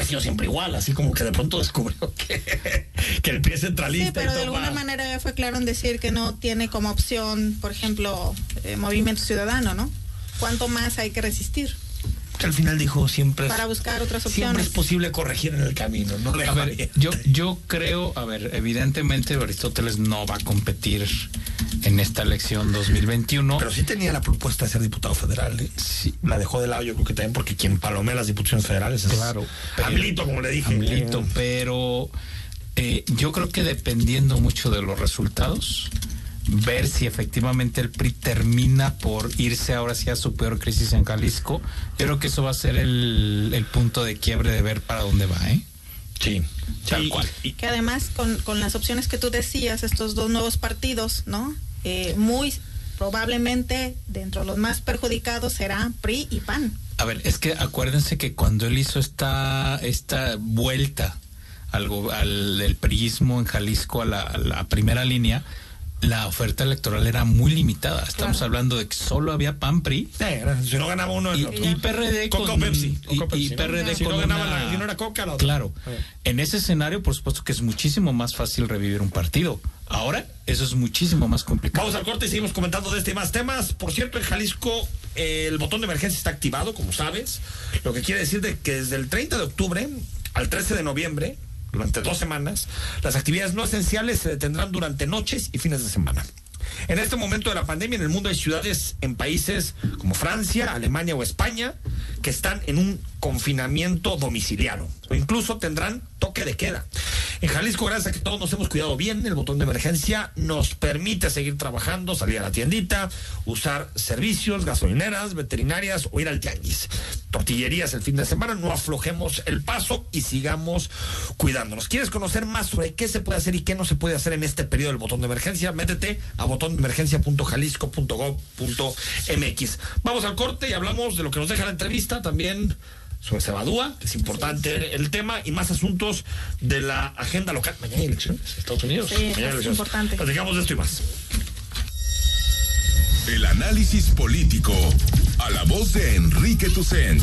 ha sido siempre igual, así como que de pronto descubrió que, que el pie es centralista. Sí, pero y de alguna manera ya fue claro en decir que no tiene como opción, por ejemplo, eh, Movimiento Ciudadano, ¿no? ¿Cuánto más hay que resistir? Que al final dijo siempre es, Para buscar otras siempre opciones. es posible corregir en el camino, no A ver, yo, yo creo, a ver, evidentemente Aristóteles no va a competir en esta elección 2021. Pero sí tenía la propuesta de ser diputado federal. ¿eh? Sí. La dejó de lado, yo creo que también porque quien palomea las diputaciones federales es Claro, pero- Hablito, como le dije. Hamlito, pero eh, yo creo que dependiendo mucho de los resultados, ver si efectivamente el PRI termina por irse ahora sí a su peor crisis en Jalisco, yo creo que eso va a ser el, el punto de quiebre de ver para dónde va, ¿eh? Sí, Tal Sí, cual. y- Que además con, con las opciones que tú decías, estos dos nuevos partidos, ¿no? Eh, muy probablemente dentro de los más perjudicados será PRI y PAN. A ver, es que acuérdense que cuando él hizo esta, esta vuelta al, al del priismo en Jalisco a la, a la primera línea, la oferta electoral era muy limitada. Estamos Claro. hablando de que solo había PAN PRI Sí, era- si no ganaba uno, y, el otro. y PRD Coca o con Pepsi, y- y Pepsi. PRD Si con no ganaba una- la- si no era Coca, la otra. claro en ese escenario por supuesto que es muchísimo más fácil revivir un partido ahora eso es muchísimo más complicado Vamos al corte y seguimos comentando de este y más temas. Por cierto, en Jalisco eh, el botón de emergencia está activado, como sabes. Lo que quiere decir de que desde el 30 de octubre al 13 de noviembre, durante dos semanas, las actividades no esenciales se detendrán durante noches y fines de semana. En este momento de la pandemia en el mundo hay ciudades en países como Francia, Alemania o España que están en un confinamiento domiciliario o incluso tendrán toque de queda. En Jalisco, gracias a que todos nos hemos cuidado bien, el botón de emergencia nos permite seguir trabajando, salir a la tiendita, usar servicios, gasolineras, veterinarias o ir al tianguis. Tortillerías el fin de semana, no aflojemos el paso y sigamos cuidándonos. ¿Quieres conocer más sobre qué se puede hacer y qué no se puede hacer en este periodo del botón de emergencia? Métete a botondeemergencia.jalisco.gov.mx. Vamos al corte y hablamos de lo que nos deja la entrevista también sobre Cebadúa, que es importante el tema, y más asuntos de la agenda local. Mañana hay elecciones en Estados Unidos. Sí, Mañana hay es elecciones. importante. Platicamos de esto y más. El análisis político a la voz de Enrique Tucent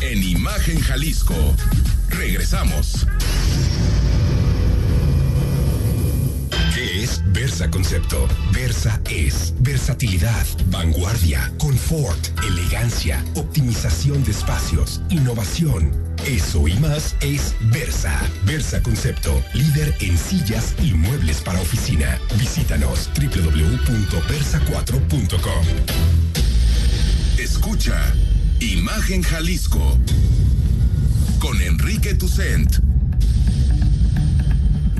en Imagen Jalisco. Regresamos. Es Versa Concepto? Versa es versatilidad, vanguardia, confort, elegancia, optimización de espacios, innovación. Eso y más es Versa. Versa Concepto, líder en sillas y muebles para oficina. Visítanos www.versa4.com. Escucha Imagen Jalisco con Enrique Tucent.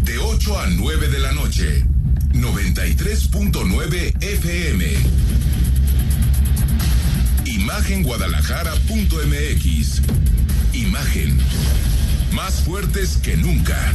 De 8 a 9 de la noche. 93.9 FM. Imagenguadalajara.mx. Imagen. Más fuertes que nunca.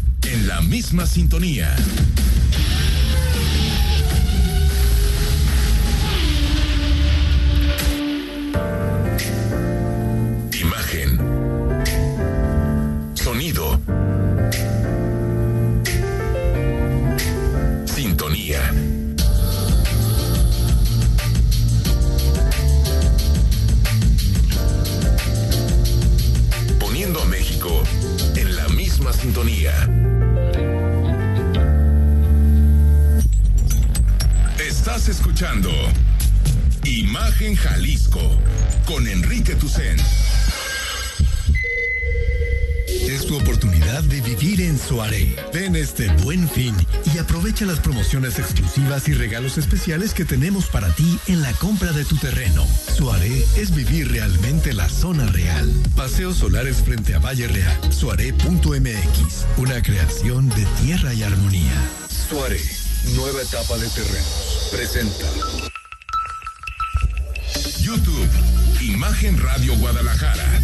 en la misma sintonía. Aprovecha las promociones exclusivas y regalos especiales que tenemos para ti en la compra de tu terreno. Soaré es vivir realmente la zona real. Paseos solares frente a Valle Real. Soaré.mx. Una creación de tierra y armonía. Suárez, nueva etapa de terrenos. Presenta. YouTube, Imagen Radio Guadalajara.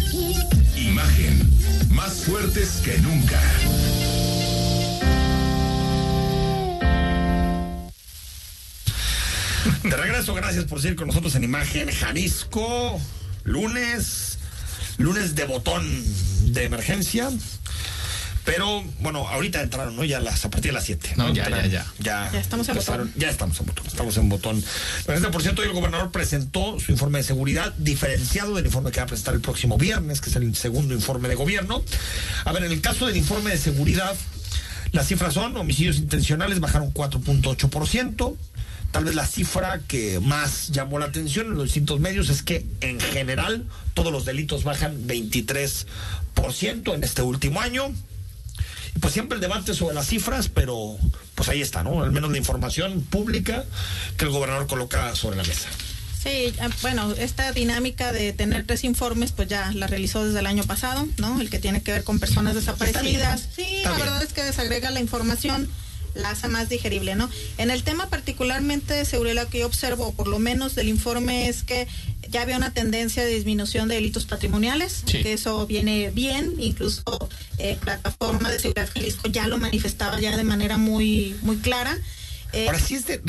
Imagen, más fuertes que nunca. De regreso, gracias por seguir con nosotros en Imagen Jalisco. Lunes, lunes de botón de emergencia. Pero bueno, ahorita entraron, ¿no? Ya las, a partir de las 7. No, ya, ya, ya. Ya, Ya estamos en botón. Ya estamos en botón. Estamos en botón. Pero, por cierto, hoy el gobernador presentó su informe de seguridad diferenciado del informe que va a presentar el próximo viernes, que es el segundo informe de gobierno. A ver, en el caso del informe de seguridad, las cifras son homicidios intencionales bajaron 4.8%. Tal vez la cifra que más llamó la atención en los distintos medios es que en general todos los delitos bajan 23% en este último año. Y pues siempre el debate sobre las cifras, pero pues ahí está, ¿no? Al menos la información pública que el gobernador coloca sobre la mesa. Sí, ah, bueno, esta dinámica de tener tres informes, pues ya la realizó desde el año pasado, ¿no? El que tiene que ver con personas desaparecidas. Está bien, ¿no? Sí, Está la bien. verdad es que desagrega la información, la hace más digerible, ¿no? En el tema particularmente de seguridad, lo que yo observo, por lo menos del informe, es que ya había una tendencia de disminución de delitos patrimoniales, Sí. que eso viene bien, incluso eh, plataforma de seguridad Jalisco ya lo manifestaba ya de manera muy, muy clara. Eh, Ahora, ¿sí es de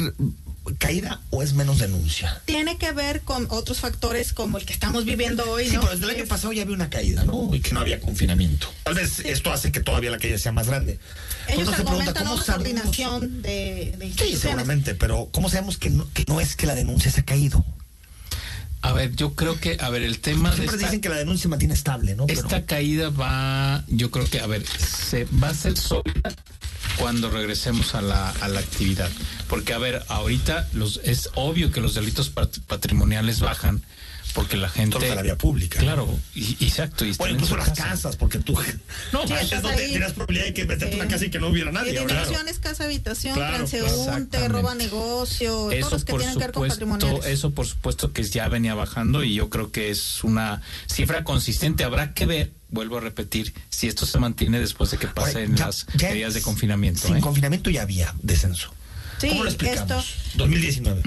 caída o es menos denuncia? tiene que ver con otros factores como el que estamos viviendo hoy, Sí, ¿no? pero desde el año pasado ya había una caída, ¿no? Y que no había confinamiento. Tal vez esto hace que todavía la caída sea más grande. Ellos se pregunta, ¿cómo una coordinación de, de Sí, seguramente, pero ¿cómo sabemos que no, que no es que la denuncia se ha caído? A ver, yo creo que, a ver, el tema de Siempre esta, dicen que la denuncia mantiene estable, ¿no? Pero- esta caída va, yo creo que, a ver, se va a ser sólida cuando regresemos a la, a la actividad. Porque, a ver, ahorita los, es obvio que los delitos pat- patrimoniales bajan porque la gente... Todos a la vía pública. Claro, y, y exacto. Y Bueno, en incluso las casa. casas, porque tú. No, Sí, antes estás no tenías probabilidad de que meterte Sí. en una casa y que no hubiera nadie. Ahora- dimensiones, casa habitación, Claro, transeúnte, roba negocio, todos Eso los que por tienen que ver con supuesto, patrimoniales. eso por supuesto que ya venía bajando y yo creo que es una cifra consistente. Habrá que ver, vuelvo a repetir, si esto se mantiene después de que pasen ya- las ya medidas de confinamiento. Sin ¿eh? confinamiento ya había descenso. Sí, ¿Cómo lo explicamos? esto- 2019.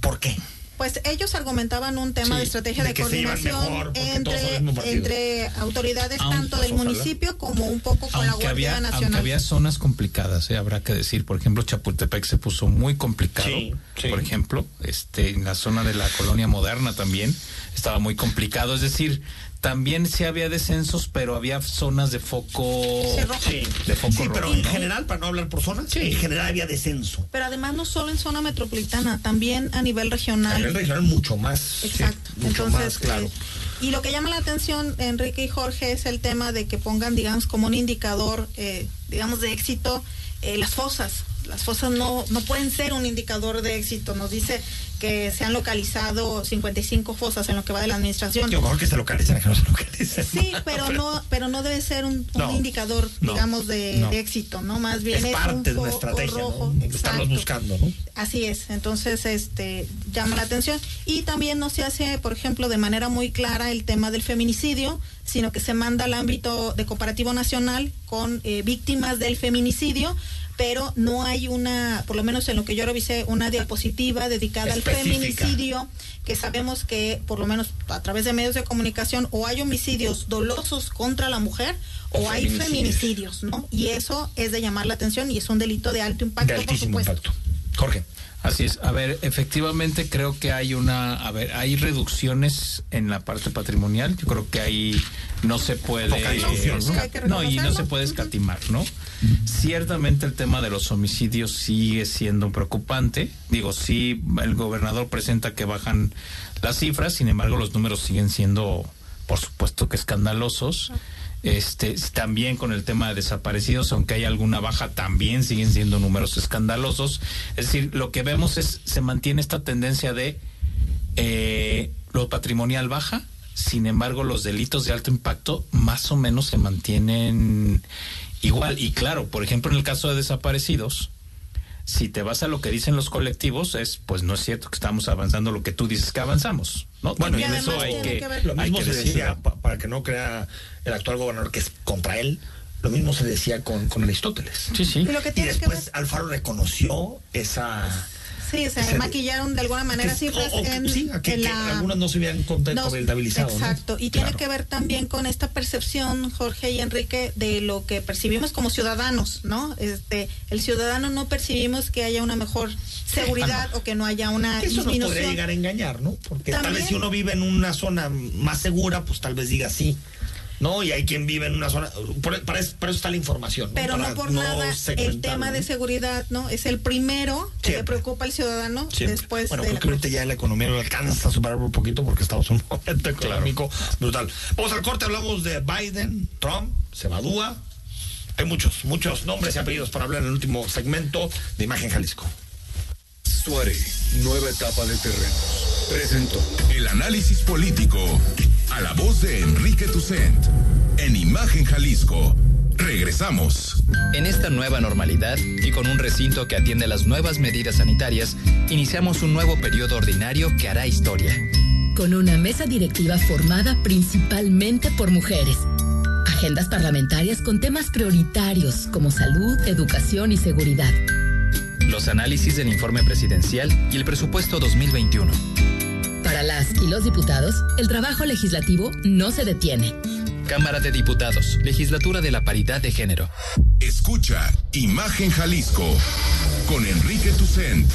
¿Por qué? Pues ellos argumentaban un tema Sí, de estrategia de coordinación mejor, entre, entre autoridades Aunque- tanto del ojalá. municipio como un poco con la Guardia había, Nacional. aunque había zonas complicadas, ¿eh? habrá que decir, por ejemplo, Chapultepec se puso muy complicado, Sí, sí. por ejemplo, este, en la zona de la colonia moderna también estaba muy complicado, es decir, también sí había descensos, pero había zonas de foco, Sí, rojo. Sí, de foco sí pero rojo, en ¿no? general, para no hablar por zonas, en general había descenso. Pero además no solo en zona metropolitana, también a nivel regional. A nivel regional mucho más. sí, Exacto. mucho Entonces, más, claro. eh, y lo que llama la atención, Enrique y Jorge, es el tema de que pongan, digamos, como un indicador, eh, digamos, de éxito, eh, las fosas. Las fosas no, no pueden ser un indicador de éxito. Nos dice que se han localizado 55 fosas en lo que va de la administración. Yo mejor que se localicen, que no se localicen. Sí, pero no, pero no debe ser un, un No, indicador, no, digamos, de, no. de éxito, ¿no? Más bien Es es, parte un de una estrategia, rojo. Exacto. buscando, ¿no? Así es, entonces este llama la atención y también no se hace, por ejemplo, de manera muy clara el tema del feminicidio, sino que se manda al ámbito de comparativo nacional con eh, víctimas del feminicidio, pero no hay una, por lo menos en lo que yo revisé, una diapositiva dedicada Específica. al feminicidio, que sabemos que por lo menos a través de medios de comunicación o hay homicidios dolosos contra la mujer o, O hay feminicidios. feminicidios, ¿no? Y eso es de llamar la atención y es un delito de alto impacto, De altísimo por supuesto. impacto. Jorge. Así es. A ver, efectivamente creo que hay una, a ver, hay reducciones en la parte patrimonial. Yo creo que ahí no se puede, Poca discusión, ¿no? No, y no se puede escatimar, ¿no? Ciertamente el tema de los homicidios sigue siendo preocupante. Digo, sí, el gobernador presenta que bajan las cifras, sin embargo los números siguen siendo, por supuesto que escandalosos. Este, también con el tema de desaparecidos, aunque hay alguna baja, también siguen siendo números escandalosos. Es decir, lo que vemos es, se mantiene esta tendencia de eh, lo patrimonial baja, sin embargo los delitos de alto impacto más o menos se mantienen igual. Y claro, por ejemplo, en el caso de desaparecidos, si te vas a lo que dicen los colectivos, es pues no es cierto que estamos avanzando lo que tú dices que avanzamos. ¿no? Bueno, y También eso hay que, que ver- Lo hay mismo que se decirlo. decía, pa- para que no crea el actual gobernador que es contra él, lo mismo se decía con, con Aristóteles. Sí, sí. Y lo que Y tiene que después ver Alfaro reconoció esa, Sí, se Ese- maquillaron de alguna manera que- cifras o- o- en, sí, a que, en que la... algunas no se vean. ¿no? Exacto, y tiene que ver también con esta percepción, Jorge y Enrique, de lo que percibimos como ciudadanos, ¿no? Este, el ciudadano no percibimos que haya una mejor seguridad o que no haya una Eso nos podría llegar a engañar, ¿no? Porque tal vez si uno vive en una zona más segura, pues tal vez diga sí. ¿No? Y hay quien vive en una zona. Por, para, eso, para eso está la información. ¿no? Pero Para no por nada, el tema de seguridad, ¿no? Es el primero que le preocupa al ciudadano Siempre. después bueno, de creo la que ahorita ya la economía lo alcanza a superar un poquito porque estamos en un momento económico brutal. Vamos al corte, hablamos de Biden, Trump, Sebadúa. Hay muchos, muchos nombres y apellidos para hablar en el último segmento de Imagen Jalisco. Suare, nueva etapa de terrenos. Presentó. El análisis político a la voz de Enrique Tucent en Imagen Jalisco. Regresamos. En esta nueva normalidad y con un recinto que atiende las nuevas medidas sanitarias, iniciamos un nuevo periodo ordinario que hará historia. con una mesa directiva formada principalmente por mujeres. Agendas parlamentarias con temas prioritarios como salud, educación y seguridad. Los análisis del informe presidencial y el presupuesto 2021. Para las y los diputados, el trabajo legislativo no se detiene. Cámara de Diputados, Legislatura de la Paridad de Género. Escucha Imagen Jalisco con Enrique Tucent.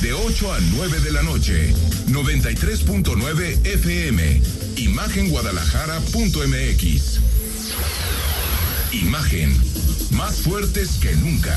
De 8 a 9 de la noche, 93.9 FM. Imagenguadalajara.mx. Imagen. Más fuertes que nunca.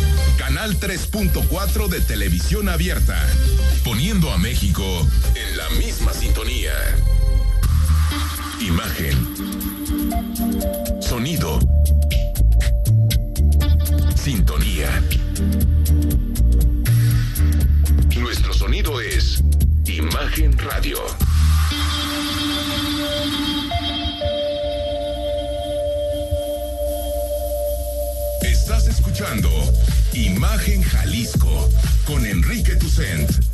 Canal 3.4 de televisión abierta. Poniendo a México en la misma sintonía. Imagen. Sonido. Sintonía. Nuestro sonido es Imagen Radio. Estás escuchando Imagen Jalisco con Enrique Tucent.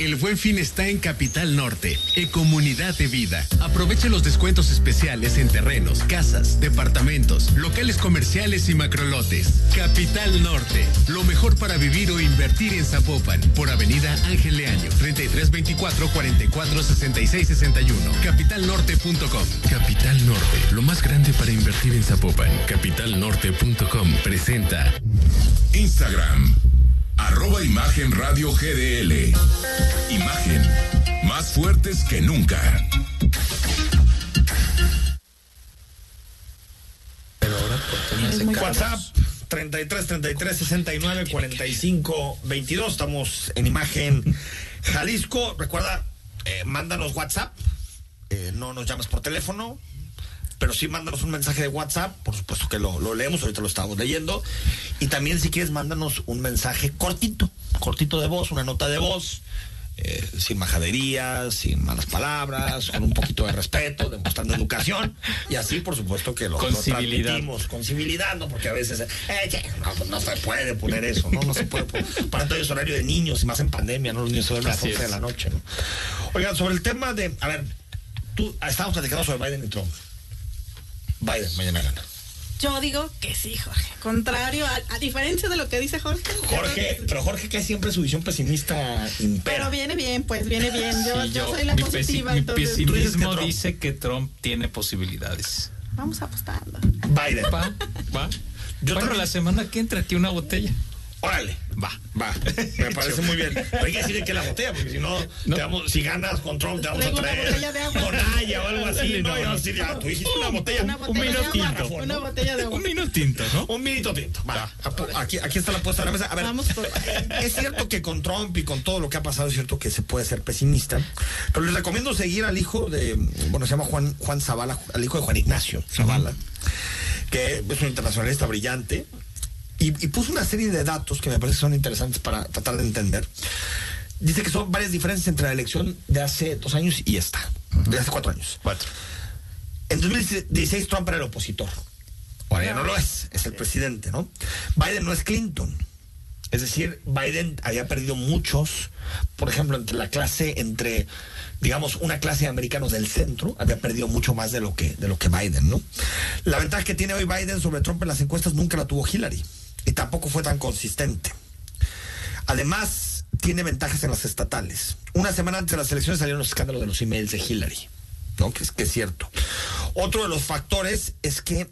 El buen fin está en Capital Norte, en Comunidad de Vida. Aproveche los descuentos especiales en terrenos, casas, departamentos, locales comerciales y macrolotes. Capital Norte, lo mejor para vivir o invertir en Zapopan, por Avenida Ángel Leaño, 3324 44 66 61. Capitalnorte.com. Capital Norte, lo más grande para invertir en Zapopan. Capitalnorte.com presenta Instagram. Arroba Imagen Radio GDL. Imagen. Más fuertes que nunca. WhatsApp 33 33 69 45 22. Estamos en imagen Jalisco. Recuerda, eh, mándanos WhatsApp. Eh, no nos llamas por teléfono. Pero sí mándanos un mensaje de WhatsApp, por supuesto que lo, lo leemos, ahorita lo estamos leyendo. Y también si quieres mándanos un mensaje cortito, cortito de voz, una nota de voz, eh, sin majaderías, sin malas palabras, con un poquito de respeto, demostrando educación. Y así, por supuesto, que lo, Con lo transmitimos, con civilidad, ¿no? Porque a veces, eh, che, no, pues no se puede poner eso, ¿no? No se puede poner. Para todo es horario de niños, y más en pandemia, ¿no? Los niños se duermen a las Así 11 de la noche, ¿no? Oigan, sobre el tema de, a ver, tú, estábamos platicando sobre Biden y Trump. Biden, mañana gana. Yo digo que sí, Jorge. Contrario, a, a diferencia de lo que dice Jorge. Jorge, que- pero Jorge que siempre su visión pesimista impera. Pero viene bien, pues viene bien. Yo, Sí, yo yo- soy la mi, positiva, pesi- mi entonces pesimismo Trump. dice que Trump tiene posibilidades. vamos apostando. Biden. Va, va. Yo bueno, también- la semana que entra aquí una botella. Órale. Va. Va, me parece muy bien. Pero hay que decirle que la botella, porque si no, No. te vamos- si ganas con Trump, te vamos a traer botella de agua. con Haya o algo así. Sí, No, no, no. ya, tú dijiste una botella. Una botella un de minuto agua. tinto. Una botella de agua. Un minutinto, ¿no? Un minuto tinto. Va. Aquí, aquí está la puesta a la mesa. A ver, Vamos por- es cierto que con Trump y con todo lo que ha pasado, es cierto que se puede ser pesimista. Pero les recomiendo seguir al hijo de, bueno, se llama Juan, Juan Zavala, al hijo de Juan Ignacio Zavala, que es un internacionalista brillante. Y, y puso una serie de datos que me parece que son interesantes para tratar de entender. dice que son varias diferencias entre la elección de hace dos años y esta, de hace cuatro años. Cuatro. En 2016 Trump era el opositor. Ahora ya no lo es, es el presidente, ¿no? Biden no es Clinton. Es decir, Biden había perdido muchos, por ejemplo, entre la clase, entre, digamos, una clase de americanos del centro, había perdido mucho más de lo que, de lo que Biden, ¿no? La ventaja que tiene hoy Biden sobre Trump en las encuestas nunca la tuvo Hillary, y tampoco fue tan consistente. Además, tiene ventajas en las estatales. Una semana antes de las elecciones salieron los escándalos de los emails de Hillary, ¿no? Que es, que es cierto. Otro de los factores es que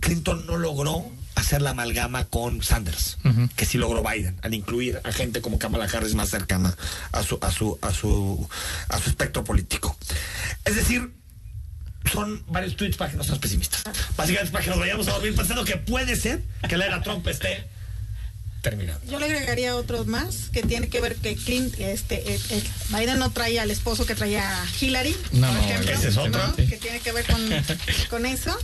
Clinton no logró hacer la amalgama con Sanders, que sí logró Biden, al incluir a gente como Kamala Harris más cercana a su, a su, a su, a su espectro político. Es decir, son varios tweets para que no seas pesimistas. Básicamente para que nos vayamos a dormir pensando que puede ser que la era Trump esté terminada. Yo le agregaría otros más que tiene que ver que Clint, este, eh, eh, Biden no traía al esposo que traía Hillary, No, por ejemplo, ese es otro. ¿no? que tiene que ver con, con eso.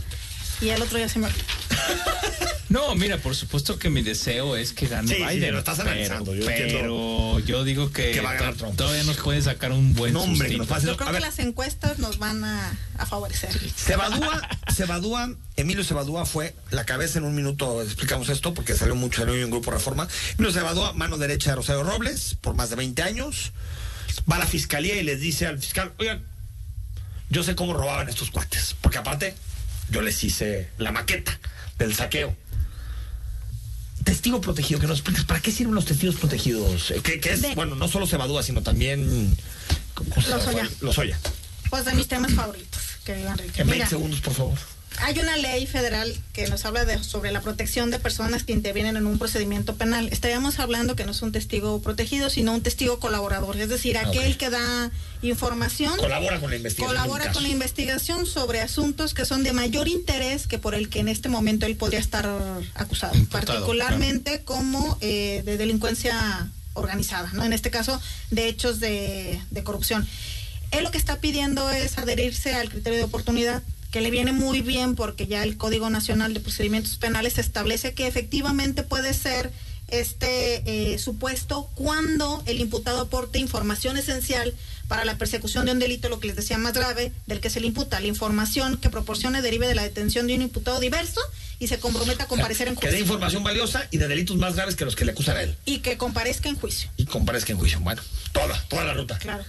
Y el otro ya se me No, mira, por supuesto que mi deseo es que gane Sí, sí, Biden. lo estás pero, analizando, yo pero yo digo que, que va a ganar to- Trump. todavía nos puede sacar un buen No, hombre, que sustito. nos pase- Yo creo A que ver. las encuestas nos van a, a favorecer. Cebadúa, Cebadúa, Emilio Cebadúa fue la cabeza en un minuto, explicamos esto porque salió mucho en hoy en Grupo Reforma. Emilio Cebadúa, mano derecha de Rosario Robles, por más de 20 años, va a la fiscalía y les dice al fiscal, oigan, yo sé cómo robaban estos cuates, porque aparte yo les hice la maqueta del saqueo. Testigo protegido, que nos expliques, ¿para qué sirven los testigos protegidos? Eh, Que, que es, De- bueno, no solo Cebadúa, sino también... ¿cómo se llama? Lozoya. Lozoya. Pues de mis temas favoritos, querido Enrique. En 20 Mira, segundos, por favor. Hay una ley federal que nos habla de, sobre la protección de personas que intervienen en un procedimiento penal. Estaríamos hablando que no es un testigo protegido, sino un testigo colaborador, es decir, aquel Ok. que da información. Colabora con la investigación. Colabora caso. con la investigación sobre asuntos que son de mayor interés que por el que en este momento él podría estar acusado, Imputado, particularmente como eh, de delincuencia organizada, ¿no? En este caso, de hechos de, de corrupción. Él lo que está pidiendo es adherirse al criterio de oportunidad, que le viene muy bien porque ya el Código Nacional de Procedimientos Penales establece que efectivamente puede ser este eh, supuesto cuando el imputado aporte información esencial para la persecución de un delito, lo que les decía más grave, del que se le imputa. La información que proporcione derive de la detención de un imputado diverso y se comprometa a comparecer en Que dé juicio. información valiosa y de delitos más graves que los que le acusan a él. Y que comparezca en juicio. Y comparezca en juicio. Bueno, toda, toda la ruta. Claro.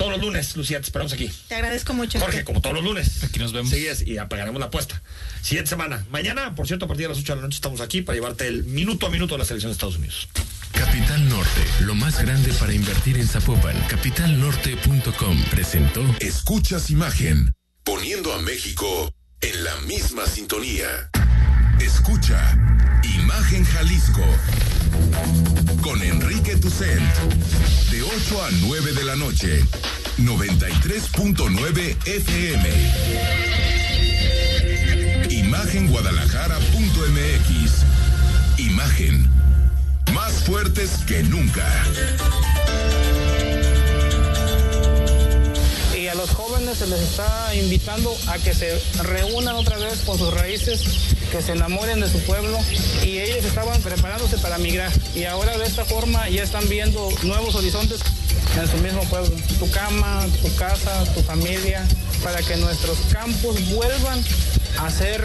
Todos los lunes, Lucía, te esperamos aquí. Te agradezco mucho. Jorge, como todos los lunes. Aquí nos vemos. Sigues y apagaremos la apuesta. Siguiente semana. Mañana, por cierto, a partir de las 8 de la noche estamos aquí para llevarte el minuto a minuto de la selección de Estados Unidos. Capital Norte, lo más grande para invertir en Zapopan. Capitalnorte.com presentó Escuchas imagen, poniendo a México en la misma sintonía. Escucha Imagen Jalisco con Enrique Tucent. De 8 a 9 de la noche, 93.9 FM. Imagenguadalajara.mx. Imagen. Más fuertes que nunca. A los jóvenes se les está invitando a que se reúnan otra vez con sus raíces, que se enamoren de su pueblo. Y ellos estaban preparándose para migrar. Y ahora de esta forma ya están viendo nuevos horizontes en su mismo pueblo, tu cama, tu casa, tu familia, para que nuestros campos vuelvan a ser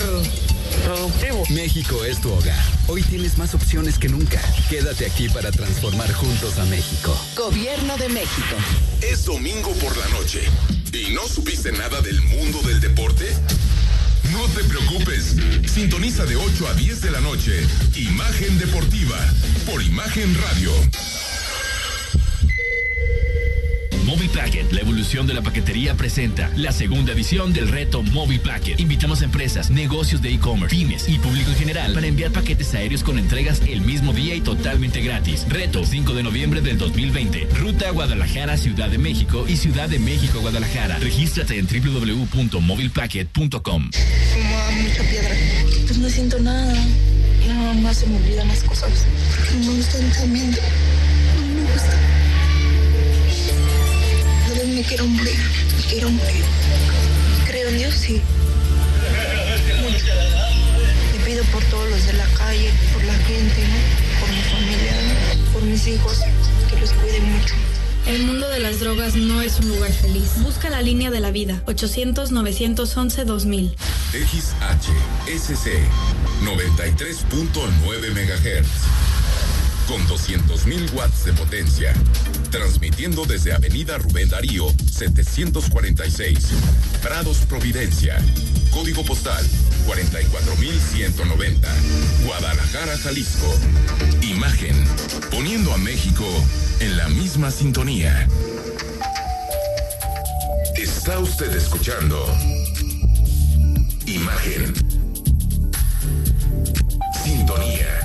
productivos. México es tu hogar. Hoy tienes más opciones que nunca. Quédate aquí para transformar juntos a México. Gobierno de México. Es domingo por la noche y no supiste nada del mundo del deporte. No te preocupes. Sintoniza de 8 a 10 de la noche. Imagen Deportiva por Imagen Radio. Móvil Packet, la evolución de la paquetería, presenta la segunda edición del reto Móvil Packet. Invitamos a empresas, negocios de e-commerce, pymes y público en general para enviar paquetes aéreos con entregas el mismo día y totalmente gratis. Reto 5 de noviembre del 2020. Ruta Guadalajara, Ciudad de México y Ciudad de México, Guadalajara. Regístrate en www.movilpacket.com. Fumaba mucha piedra. Pues no siento nada. Nada más se me olvidan las cosas. No me gusta el quiero morir. Quiero morir. Creo en Dios, sí. Mucho. Le pido por todos los de la calle, por la gente, ¿no? Por mi familia, ¿no? por mis hijos, que los cuide mucho. El mundo de las drogas no es un lugar feliz. Busca la línea de la vida. 800-911-2000. XHSC 93.9 MHz. Con 200.000 watts de potencia. Transmitiendo desde Avenida Rubén Darío 746. Prados Providencia. Código postal 44190. Guadalajara, Jalisco. Imagen. Poniendo a México en la misma sintonía. Está usted escuchando Imagen. Sintonía.